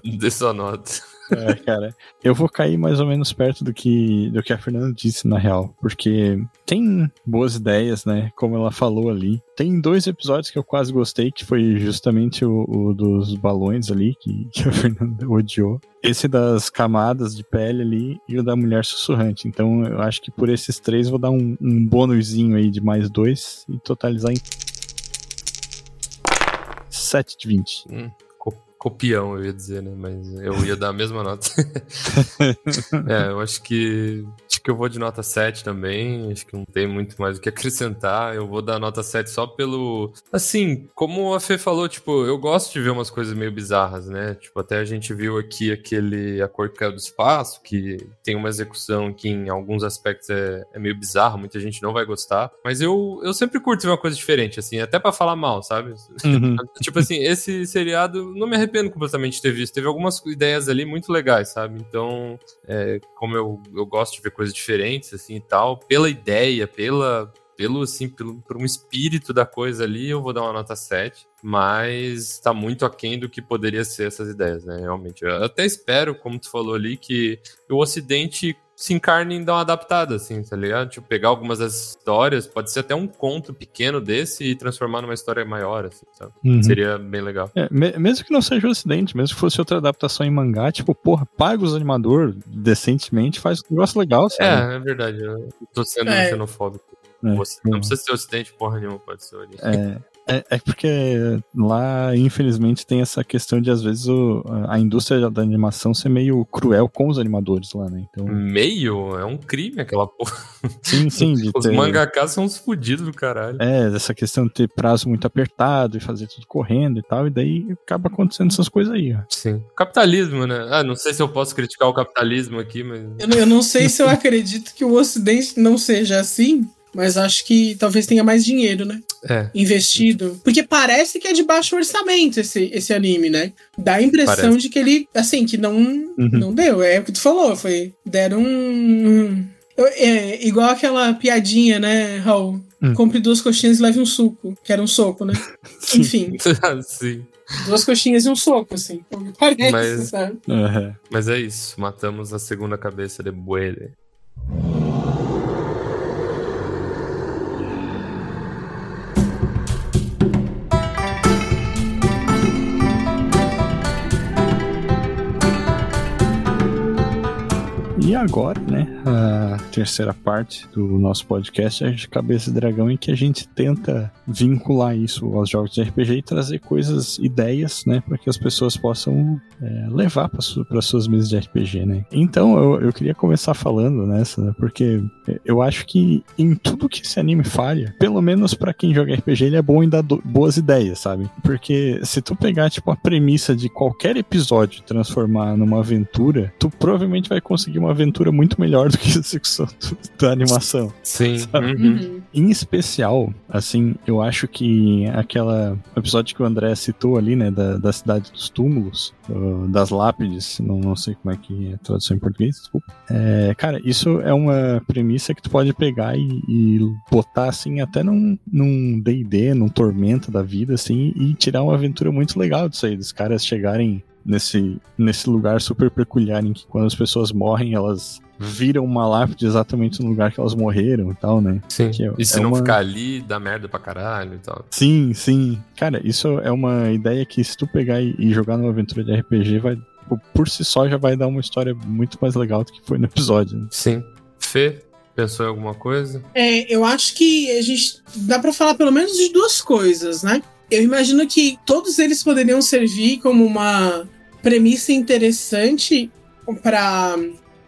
<laughs> Dê sua nota. É, cara, eu vou cair mais ou menos perto do que, do que a Fernanda disse, na real. Porque tem boas ideias, né? Como ela falou ali. Tem dois episódios que eu quase gostei, que foi justamente o, o dos balões ali, que, <laughs> que a Fernanda odiou. Esse das camadas de pele ali e o da mulher sussurrante. Então eu acho que por esses três vou dar um, um bônusinho aí de mais dois e totalizar em 7 de 20. Hum, copião, eu ia dizer, né? Mas eu ia dar a mesma nota. <laughs> <laughs> é, eu acho que. Acho que eu vou de nota 7 também. Acho que não tem muito mais o que <laughs> acrescentar. Eu vou dar nota 7 só pelo. Assim, como a Fê falou, tipo, eu gosto de ver umas coisas meio bizarras, né? Tipo, até a gente viu aqui aquele A Cor que Caiu do Espaço, que tem uma execução que em alguns aspectos é, é meio bizarro, muita gente não vai gostar. Mas eu, eu sempre curto ver uma coisa diferente, assim, até pra falar mal, sabe? Uhum. <laughs> Tipo assim, esse seriado, não me arrependo completamente de ter visto. Teve algumas ideias ali muito legais, sabe? Então, é, como eu, eu gosto de ver coisas diferentes, assim e tal, pela ideia, pela. Pelo, assim, pelo, por um espírito da coisa ali, eu vou dar uma nota 7, mas tá muito aquém do que poderia ser essas ideias, né? Realmente. Eu até espero, como tu falou ali, que o Ocidente se encarne em dar uma adaptada, assim, tá ligado? Tipo, pegar algumas das histórias, pode ser até um conto pequeno desse e transformar numa história maior, assim, sabe? Uhum. Seria bem legal. É, me- mesmo que não seja o Ocidente, mesmo que fosse outra adaptação em mangá, tipo, porra, paga os animadores decentemente, faz um negócio legal, sabe? É, é verdade. Eu tô sendo É. xenofóbico. É, Você- não precisa ser ocidente, porra nenhuma, pode ser oriente. É, <laughs> é, é porque lá, infelizmente, tem essa questão de, às vezes, o- a indústria da animação ser meio cruel com os animadores lá, né? Então, Meio é um crime aquela porra. sim, sim, de <laughs> Os ter... mangakas são uns fudidos do caralho. É, dessa questão de ter prazo muito apertado e fazer tudo correndo e tal, e daí acaba acontecendo essas coisas aí, ó. Sim. Capitalismo, né? Ah, não sei se eu posso criticar o capitalismo aqui, mas. Eu, não- eu não sei se eu acredito que o Ocidente não seja assim, mas acho que talvez tenha mais dinheiro, né? É. Investido. Porque parece que é de baixo orçamento esse, esse anime, né? Dá a impressão Parece. de que ele, assim, que não, não deu. É o que tu falou, foi. Deram um. eu- É, igual aquela piadinha, né, Raul? Hum. Compre duas coxinhas e leve um suco. Que era um soco, né? <laughs> Enfim, <laughs> Sim. duas coxinhas e um soco, assim. Parece, Mas- sabe? Aham. Mas é isso. Matamos a segunda cabeça de Buele. Agora, né, a terceira parte do nosso podcast é de Cabeça de Dragão, em que a gente tenta vincular isso aos jogos de RPG e trazer coisas, ideias, né, para que as pessoas possam é, levar para su suas mesas de RPG, né. Então, eu, eu queria começar falando nessa, né, porque eu acho que em tudo que esse anime falha, pelo menos para quem joga RPG, ele é bom em dar boas ideias, sabe? Porque se tu pegar, tipo, a premissa de qualquer episódio e transformar numa aventura, tu provavelmente vai conseguir uma aventura muito melhor do que a execução <laughs> da animação. Sim. Uhum. Em especial, assim, eu acho que aquela episódio que o André citou ali, né, da, da cidade dos túmulos, das lápides, não, não sei como é que é a tradução em português, desculpa. É, cara, isso é uma premissa que tu pode pegar e, e botar, assim, até num D&D, num, num Tormenta da vida, assim, e tirar uma aventura muito legal disso aí, dos caras chegarem nesse, nesse lugar super peculiar em que quando as pessoas morrem, elas viram uma lápide exatamente no lugar que elas morreram e tal, né? Sim. É, e se é não uma... ficar ali, dá merda pra caralho e tal. Sim, sim. Cara, isso é uma ideia que se tu pegar e, e jogar numa aventura de RPG, vai por si só já vai dar uma história muito mais legal do que foi no episódio. Né? Sim. Fê, pensou em alguma coisa? É, eu acho que a gente dá para falar pelo menos de duas coisas, né? Eu imagino que todos eles poderiam servir como uma premissa interessante para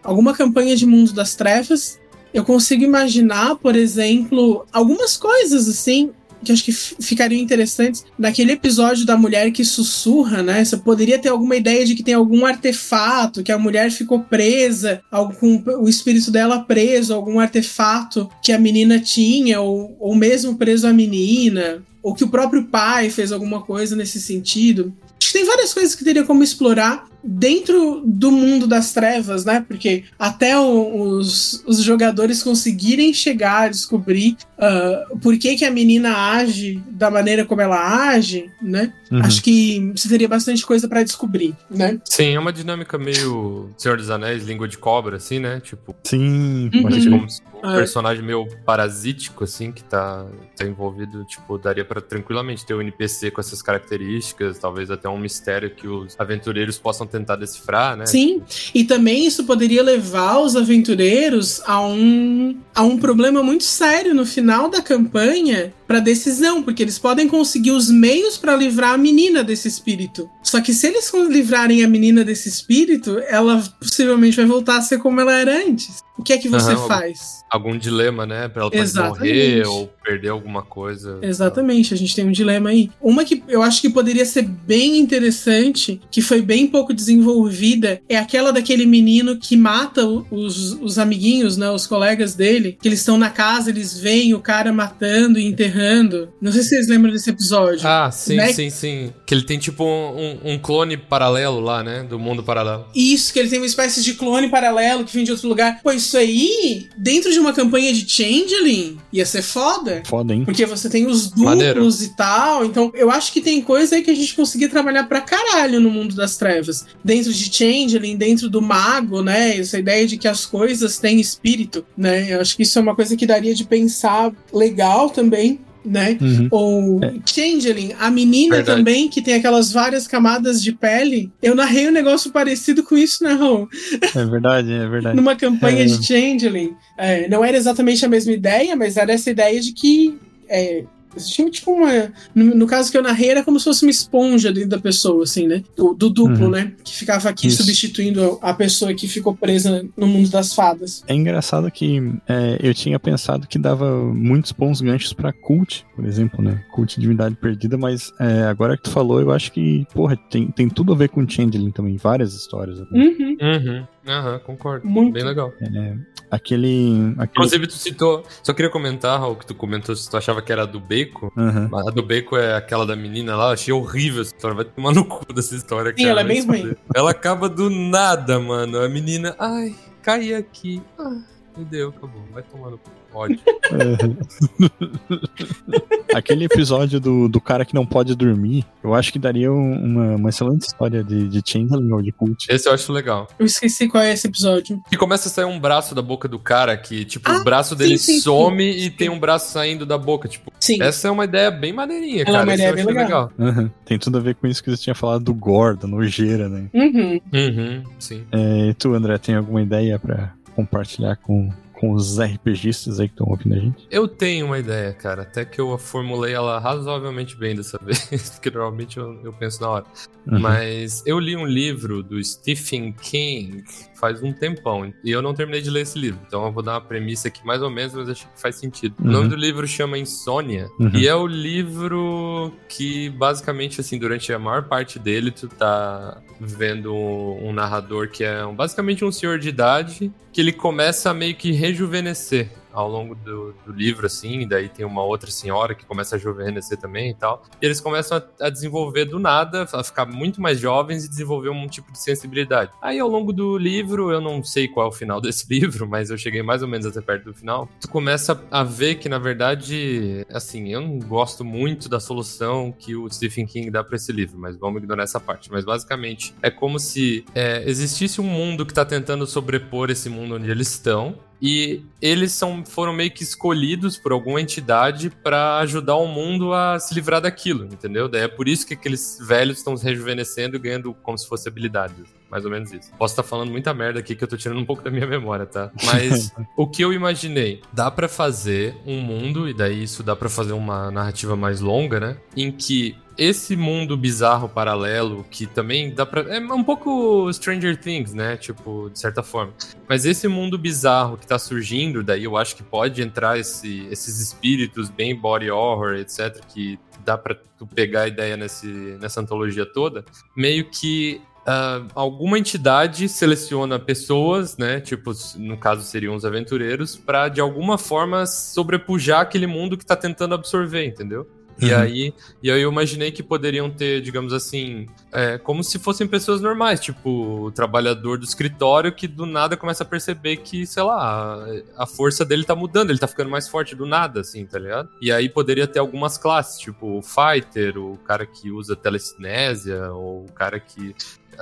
alguma campanha de Mundo das Trevas. Eu consigo imaginar, por exemplo, algumas coisas assim que acho que ficariam interessantes. Naquele episódio da mulher que sussurra, né? Você poderia ter alguma ideia de que tem algum artefato, que a mulher ficou presa, algum, o espírito dela preso, algum artefato que a menina tinha, ou, ou mesmo preso a menina, ou que o próprio pai fez alguma coisa nesse sentido. Acho que tem várias coisas que teria como explorar dentro do mundo das trevas, né? Porque até os, os jogadores conseguirem chegar a descobrir uh, por que, que a menina age da maneira como ela age, né? Uhum. Acho que você teria bastante coisa para descobrir, né? Sim, é uma dinâmica meio Senhor dos Anéis, língua de cobra, assim, né? Tipo. Sim, uhum. como um é. personagem meio parasítico, assim, que tá, tá envolvido, tipo, daria para tranquilamente ter um NPC com essas características, talvez até um mistério que os aventureiros possam tentar decifrar, né? Sim, e também isso poderia levar os aventureiros a um, a um problema muito sério no final da campanha para decisão, porque eles podem conseguir os meios para livrar a menina desse espírito. Só que se eles livrarem a menina desse espírito, ela possivelmente vai voltar a ser como ela era antes. O que é que você uhum, faz? Algum, dilema, né? Pra ela morrer ou perder alguma coisa. Exatamente, a gente tem um dilema aí. Uma que eu acho que poderia ser bem interessante, que foi bem pouco desenvolvida, é aquela daquele menino que mata os, os amiguinhos, né? Os colegas dele, que eles estão na casa, eles veem o cara matando e enterrando. Não sei se vocês lembram desse episódio. Ah, sim, né? sim, sim. Que ele tem tipo um, um, clone paralelo lá, né? Do mundo paralelo. Isso, que ele tem uma espécie de clone paralelo que vem de outro lugar. Pois isso aí, dentro de uma campanha de Changeling, ia ser foda. Foda, hein? Porque você tem os duplos e tal. Então, eu acho que tem coisa aí que a gente conseguia trabalhar pra caralho no mundo das trevas. Dentro de Changeling, dentro do mago, né? Essa ideia de que as coisas têm espírito, né? Eu acho que isso é uma coisa que daria de pensar legal também né? Uhum. Ou é. Changeling, a menina Verdade. também, que tem aquelas várias camadas de pele. Eu narrei um negócio parecido com isso, né, Ron? É verdade, é verdade. Numa campanha é. de Changeling. É, não era exatamente a mesma ideia, mas era essa ideia de que é, Existia tipo uma. No, no, caso que eu narrei, era como se fosse uma esponja dentro da pessoa, assim, né? Do, do duplo, uhum. né? Que ficava aqui Isso. substituindo a pessoa que ficou presa no mundo das fadas. É engraçado que é, eu tinha pensado que dava muitos bons ganchos pra cult, por exemplo, né? Cult Divindade Perdida, mas é, agora que tu falou, eu acho que, porra, tem, tem tudo a ver com Changeling também, várias histórias. Uhum. Uhum. Aham, concordo. Muito. Bem legal. É, aquele, aquele. Inclusive, tu citou. Só queria comentar, o que tu comentou, se tu achava que era a do Beco. Uhum. A do Beco é aquela da menina lá. Achei horrível essa história. Vai tomar no cu dessa história. Sim, ela é bem ruim. Ela acaba do nada, mano. A menina. Ai, caí aqui. Ah, me deu, acabou. Vai tomar no cu. Ódio. É. <laughs> Aquele episódio do, do cara que não pode dormir, eu acho que daria uma, uma excelente história de, de Changeling ou de Cult. Esse eu acho legal. Eu esqueci qual é esse episódio. Que começa a sair um braço da boca do cara, que, tipo, ah, o braço dele sim, sim, some sim. e tem um braço saindo da boca, tipo. Sim. Essa é uma ideia bem maneirinha, é cara. uma Isso ideia bem achei legal. Aham. Tem tudo a ver com isso que você tinha falado do gore, da nojeira, né? Uhum. Uhum, sim. É, e tu, André, tem alguma ideia pra compartilhar com, com os RPGistas aí que estão ouvindo a gente? Eu tenho uma ideia, cara. Até que eu formulei ela razoavelmente bem dessa <laughs> vez, porque normalmente eu, eu penso na hora. Uhum. Mas eu li um livro do Stephen King faz um tempão e eu não terminei de ler esse livro. Então eu vou dar uma premissa aqui mais ou menos, mas acho que faz sentido. O Uhum. nome do livro chama Insônia Uhum. e é o livro que basicamente assim, durante a maior parte dele tu tá vendo um narrador que é um- basicamente um senhor de idade que ele começa a meio que rejuvenescer ao longo do, do livro, assim, daí tem uma outra senhora que começa a rejuvenescer também e tal. E eles começam a, a desenvolver do nada, a ficar muito mais jovens e desenvolver um tipo de sensibilidade. Aí ao longo do livro, eu não sei qual é o final <laughs> desse livro, mas eu cheguei mais ou menos até perto do final. Tu começa a ver que, na verdade, assim, eu não gosto muito da solução que o Stephen King dá pra esse livro, mas vamos ignorar essa parte. Mas basicamente, é como se é, existisse um mundo que tá tentando sobrepor esse mundo onde eles estão. E eles são, foram meio que escolhidos por alguma entidade pra ajudar o mundo a se livrar daquilo, entendeu? Daí é por isso que aqueles velhos estão se rejuvenescendo e ganhando como se fosse habilidades. Mais ou menos isso. Posso estar falando muita merda aqui que eu tô tirando um pouco da minha memória, tá? Mas <laughs> o que eu imaginei? Dá pra fazer um mundo, e daí isso dá pra fazer uma narrativa mais longa, né? Em que esse mundo bizarro paralelo, que também dá pra. É um pouco Stranger Things, né? Tipo, de certa forma. Mas esse mundo bizarro que tá surgindo, daí eu acho que pode entrar esse- esses espíritos bem body horror, etc., que dá pra tu pegar a ideia nesse, nessa antologia toda, meio que. ah, alguma entidade seleciona pessoas, né? Tipo, no caso seriam os aventureiros, pra de alguma forma sobrepujar aquele mundo que tá tentando absorver, entendeu? E Uhum. aí, e aí eu imaginei que poderiam ter, digamos assim, é, como se fossem pessoas normais, tipo o trabalhador do escritório que do nada começa a perceber que, sei lá, a, força dele tá mudando, ele tá ficando mais forte do nada, assim, tá ligado? E aí poderia ter algumas classes, tipo o fighter, o cara que usa telecinésia, ou o cara que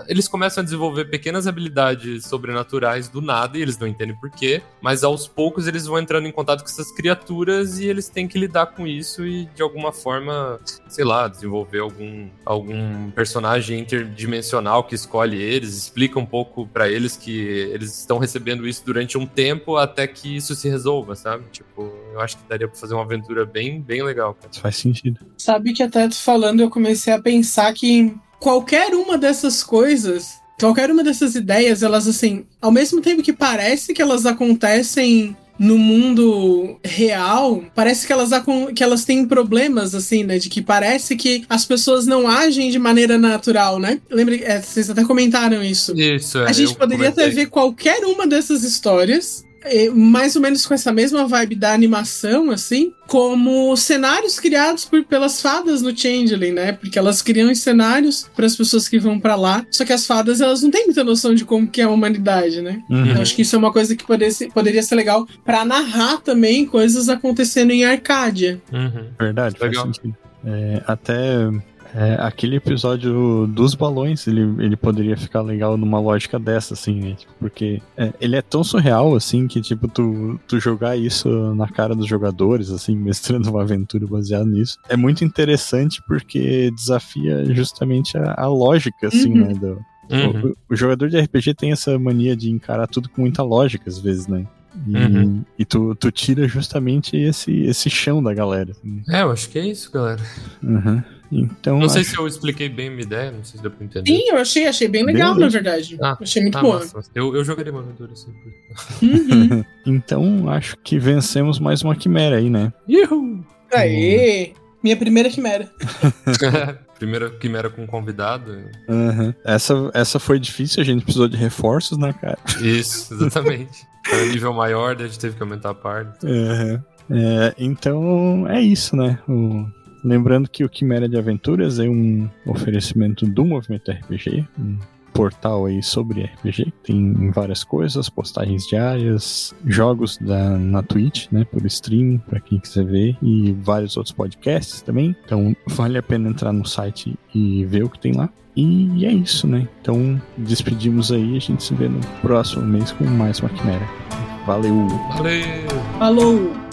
eles começam a desenvolver pequenas habilidades sobrenaturais do nada e eles não entendem por quê, mas aos poucos eles vão entrando em contato com essas criaturas e eles têm que lidar com isso e de alguma forma, sei lá, desenvolver algum, algum personagem interdimensional que escolhe eles, explica um pouco pra eles que eles estão recebendo isso durante um tempo até que isso se resolva, sabe? Tipo, eu acho que daria pra fazer uma aventura bem, bem legal, cara. Isso faz sentido. Sabe que até tu falando, eu comecei a pensar que qualquer uma dessas coisas, qualquer uma dessas ideias, elas assim, ao mesmo tempo que parece que elas acontecem no mundo real, parece que elas, que elas têm problemas, assim, né? De que parece que as pessoas não agem de maneira natural, né? Lembra, é, vocês até comentaram isso. Isso, é, A gente poderia até comentei. ver qualquer uma dessas histórias, mais ou menos com essa mesma vibe da animação, assim, como cenários criados por, pelas fadas no Changeling, né? Porque elas criam os cenários para as pessoas que vão para lá, só que as fadas elas não têm muita noção de como que é a humanidade, né? Uhum. Eu acho que isso é uma coisa que poderia ser, poderia ser legal para narrar também coisas acontecendo em Arcádia. Uhum. Verdade, faz Legal. sentido. É, até é, aquele episódio dos balões, ele, ele poderia ficar legal numa lógica dessa, assim, né? Tipo, Porque é, ele é tão surreal, assim, que, tipo, tu, tu jogar isso na cara dos jogadores, assim, <laughs> mestrando uma aventura baseada nisso, é muito interessante porque desafia justamente a, a lógica, assim, Uhum. né? do- Uhum. o, o jogador de RPG tem essa mania de encarar tudo com muita lógica, às vezes, né? E, Uhum. e tu, tu tira justamente esse, esse chão da galera. assim. É, eu acho que é isso, galera. Uhum. Então, Não sei acho- se eu expliquei bem a minha ideia, não sei se deu pra entender. Sim, eu achei, achei bem legal, Beleza. na verdade. Ah, achei muito Ah, boa. massa, massa. Eu, eu jogaria uma aventura assim. Uhum. <laughs> então acho que vencemos mais uma quimera aí, né? Yuhu! Aê! Minha primeira quimera. <laughs> Primeira quimera com convidado. Uhum. Essa, essa foi difícil, a gente precisou de reforços, né, cara? Isso, exatamente. Era nível maior, daí a gente teve que aumentar a parte. Uhum. É, então é isso, né? O- Lembrando que o Quimera de Aventuras é um oferecimento do Movimento RPG, um portal aí sobre RPG, que tem várias coisas, postagens diárias, jogos da, na Twitch, né, por stream, para quem quiser ver, e vários outros podcasts também. Então vale a pena entrar no site e ver o que tem lá. E é isso, né? Então despedimos aí, a gente se vê no próximo mês com mais uma Quimera. Valeu! Valeu! Falou!